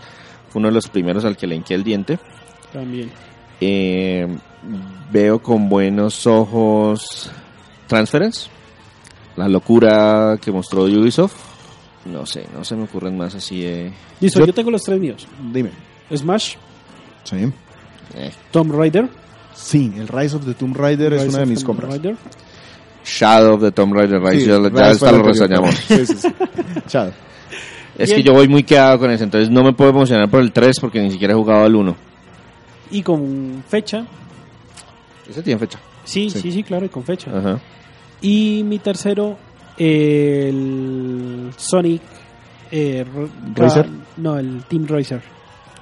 fue uno de los primeros al que le hinqué el diente. También. Eh, veo con buenos ojos Transference, la locura que mostró Ubisoft. No sé, no se me ocurren más así de... Listo, Yo- yo tengo los tres míos. Dime. Smash, Sí. eh, Tomb Raider. Sí, el Rise of the Tomb Raider es una de mis Tomb compras. Raider. Shadow the Tomb Raider Rise, Sí, ya, Rise ya fue está lo reseñamos. Sí, sí, sí. Chao. Es Bien. que yo voy muy quedado con eso, entonces no me puedo emocionar por el 3 porque ni siquiera he jugado al 1. Y con fecha. Ese tiene fecha. Sí, Sí. sí, sí, claro, y con fecha. Ajá. Y mi tercero, el Sonic eh. Ca- No, el Team Racer,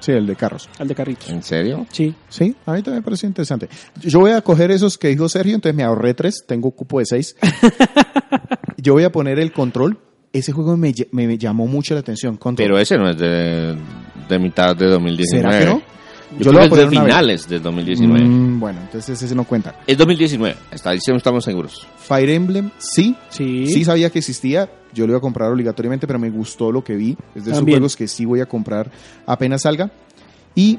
Sí, el de carros. el de carritos. ¿En serio? Sí. Sí, a mí también me parece interesante. Yo voy a coger esos que dijo Sergio, entonces me ahorré tres, tengo cupo de seis. Yo voy a poner el control. Ese juego me, me- me llamó mucho la atención. Control. Pero ese no es de, de mitad de 2019. ¿Será que no? Yo, Yo creo lo voy a que es poner de una vez. finales del 2019. Mm, bueno, entonces ese no cuenta. Es 2019, está diciendo estamos seguros. Fire Emblem, sí. Sí. Sí sabía que existía. Yo lo iba a comprar obligatoriamente, pero me gustó lo que vi. Es de esos También. juegos que sí voy a comprar apenas salga. Y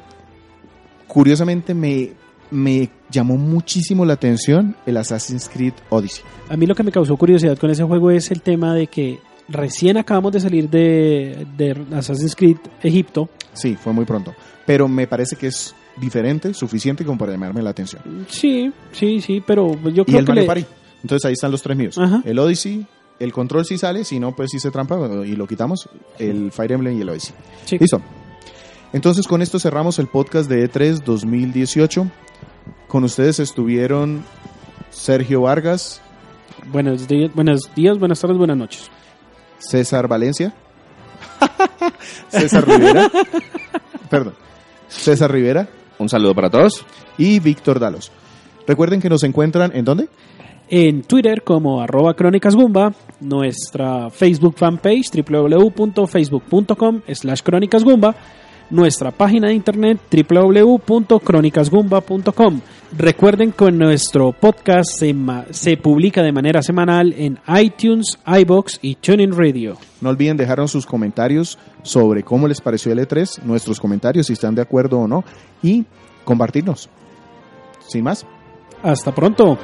curiosamente me, me llamó muchísimo la atención el Assassin's Creed Odyssey. A mí lo que me causó curiosidad con ese juego es el tema de que recién acabamos de salir de, de Assassin's Creed Egipto. Sí, fue muy pronto. Pero me parece que es diferente, suficiente como para llamarme la atención. Sí, sí, sí, pero yo Y creo el que Mario le- Party. Entonces ahí están los tres míos. Ajá. El Odyssey, el Control sí sale, si no, pues sí se trampa y lo quitamos. El Fire Emblem y el Odyssey. Sí. Listo. Entonces con esto cerramos el podcast de E E3 2018. Con ustedes estuvieron Sergio Vargas, Buenos días, buenos días, buenas tardes, buenas noches. César Valencia, César Rivera, perdón, César Rivera Un saludo para todos. y Víctor Dalos. Recuerden que nos encuentran en dónde? En Twitter como arroba crónicasgumba, nuestra Facebook fanpage www.facebook.com slash crónicasgumba, nuestra página de internet www.crónicasgumba.com. Recuerden que nuestro podcast se, se publica de manera semanal en iTunes, iBox y TuneIn Radio. No olviden dejarnos sus comentarios sobre cómo les pareció el E3, nuestros comentarios si están de acuerdo o no y compartirnos. Sin más. Hasta pronto.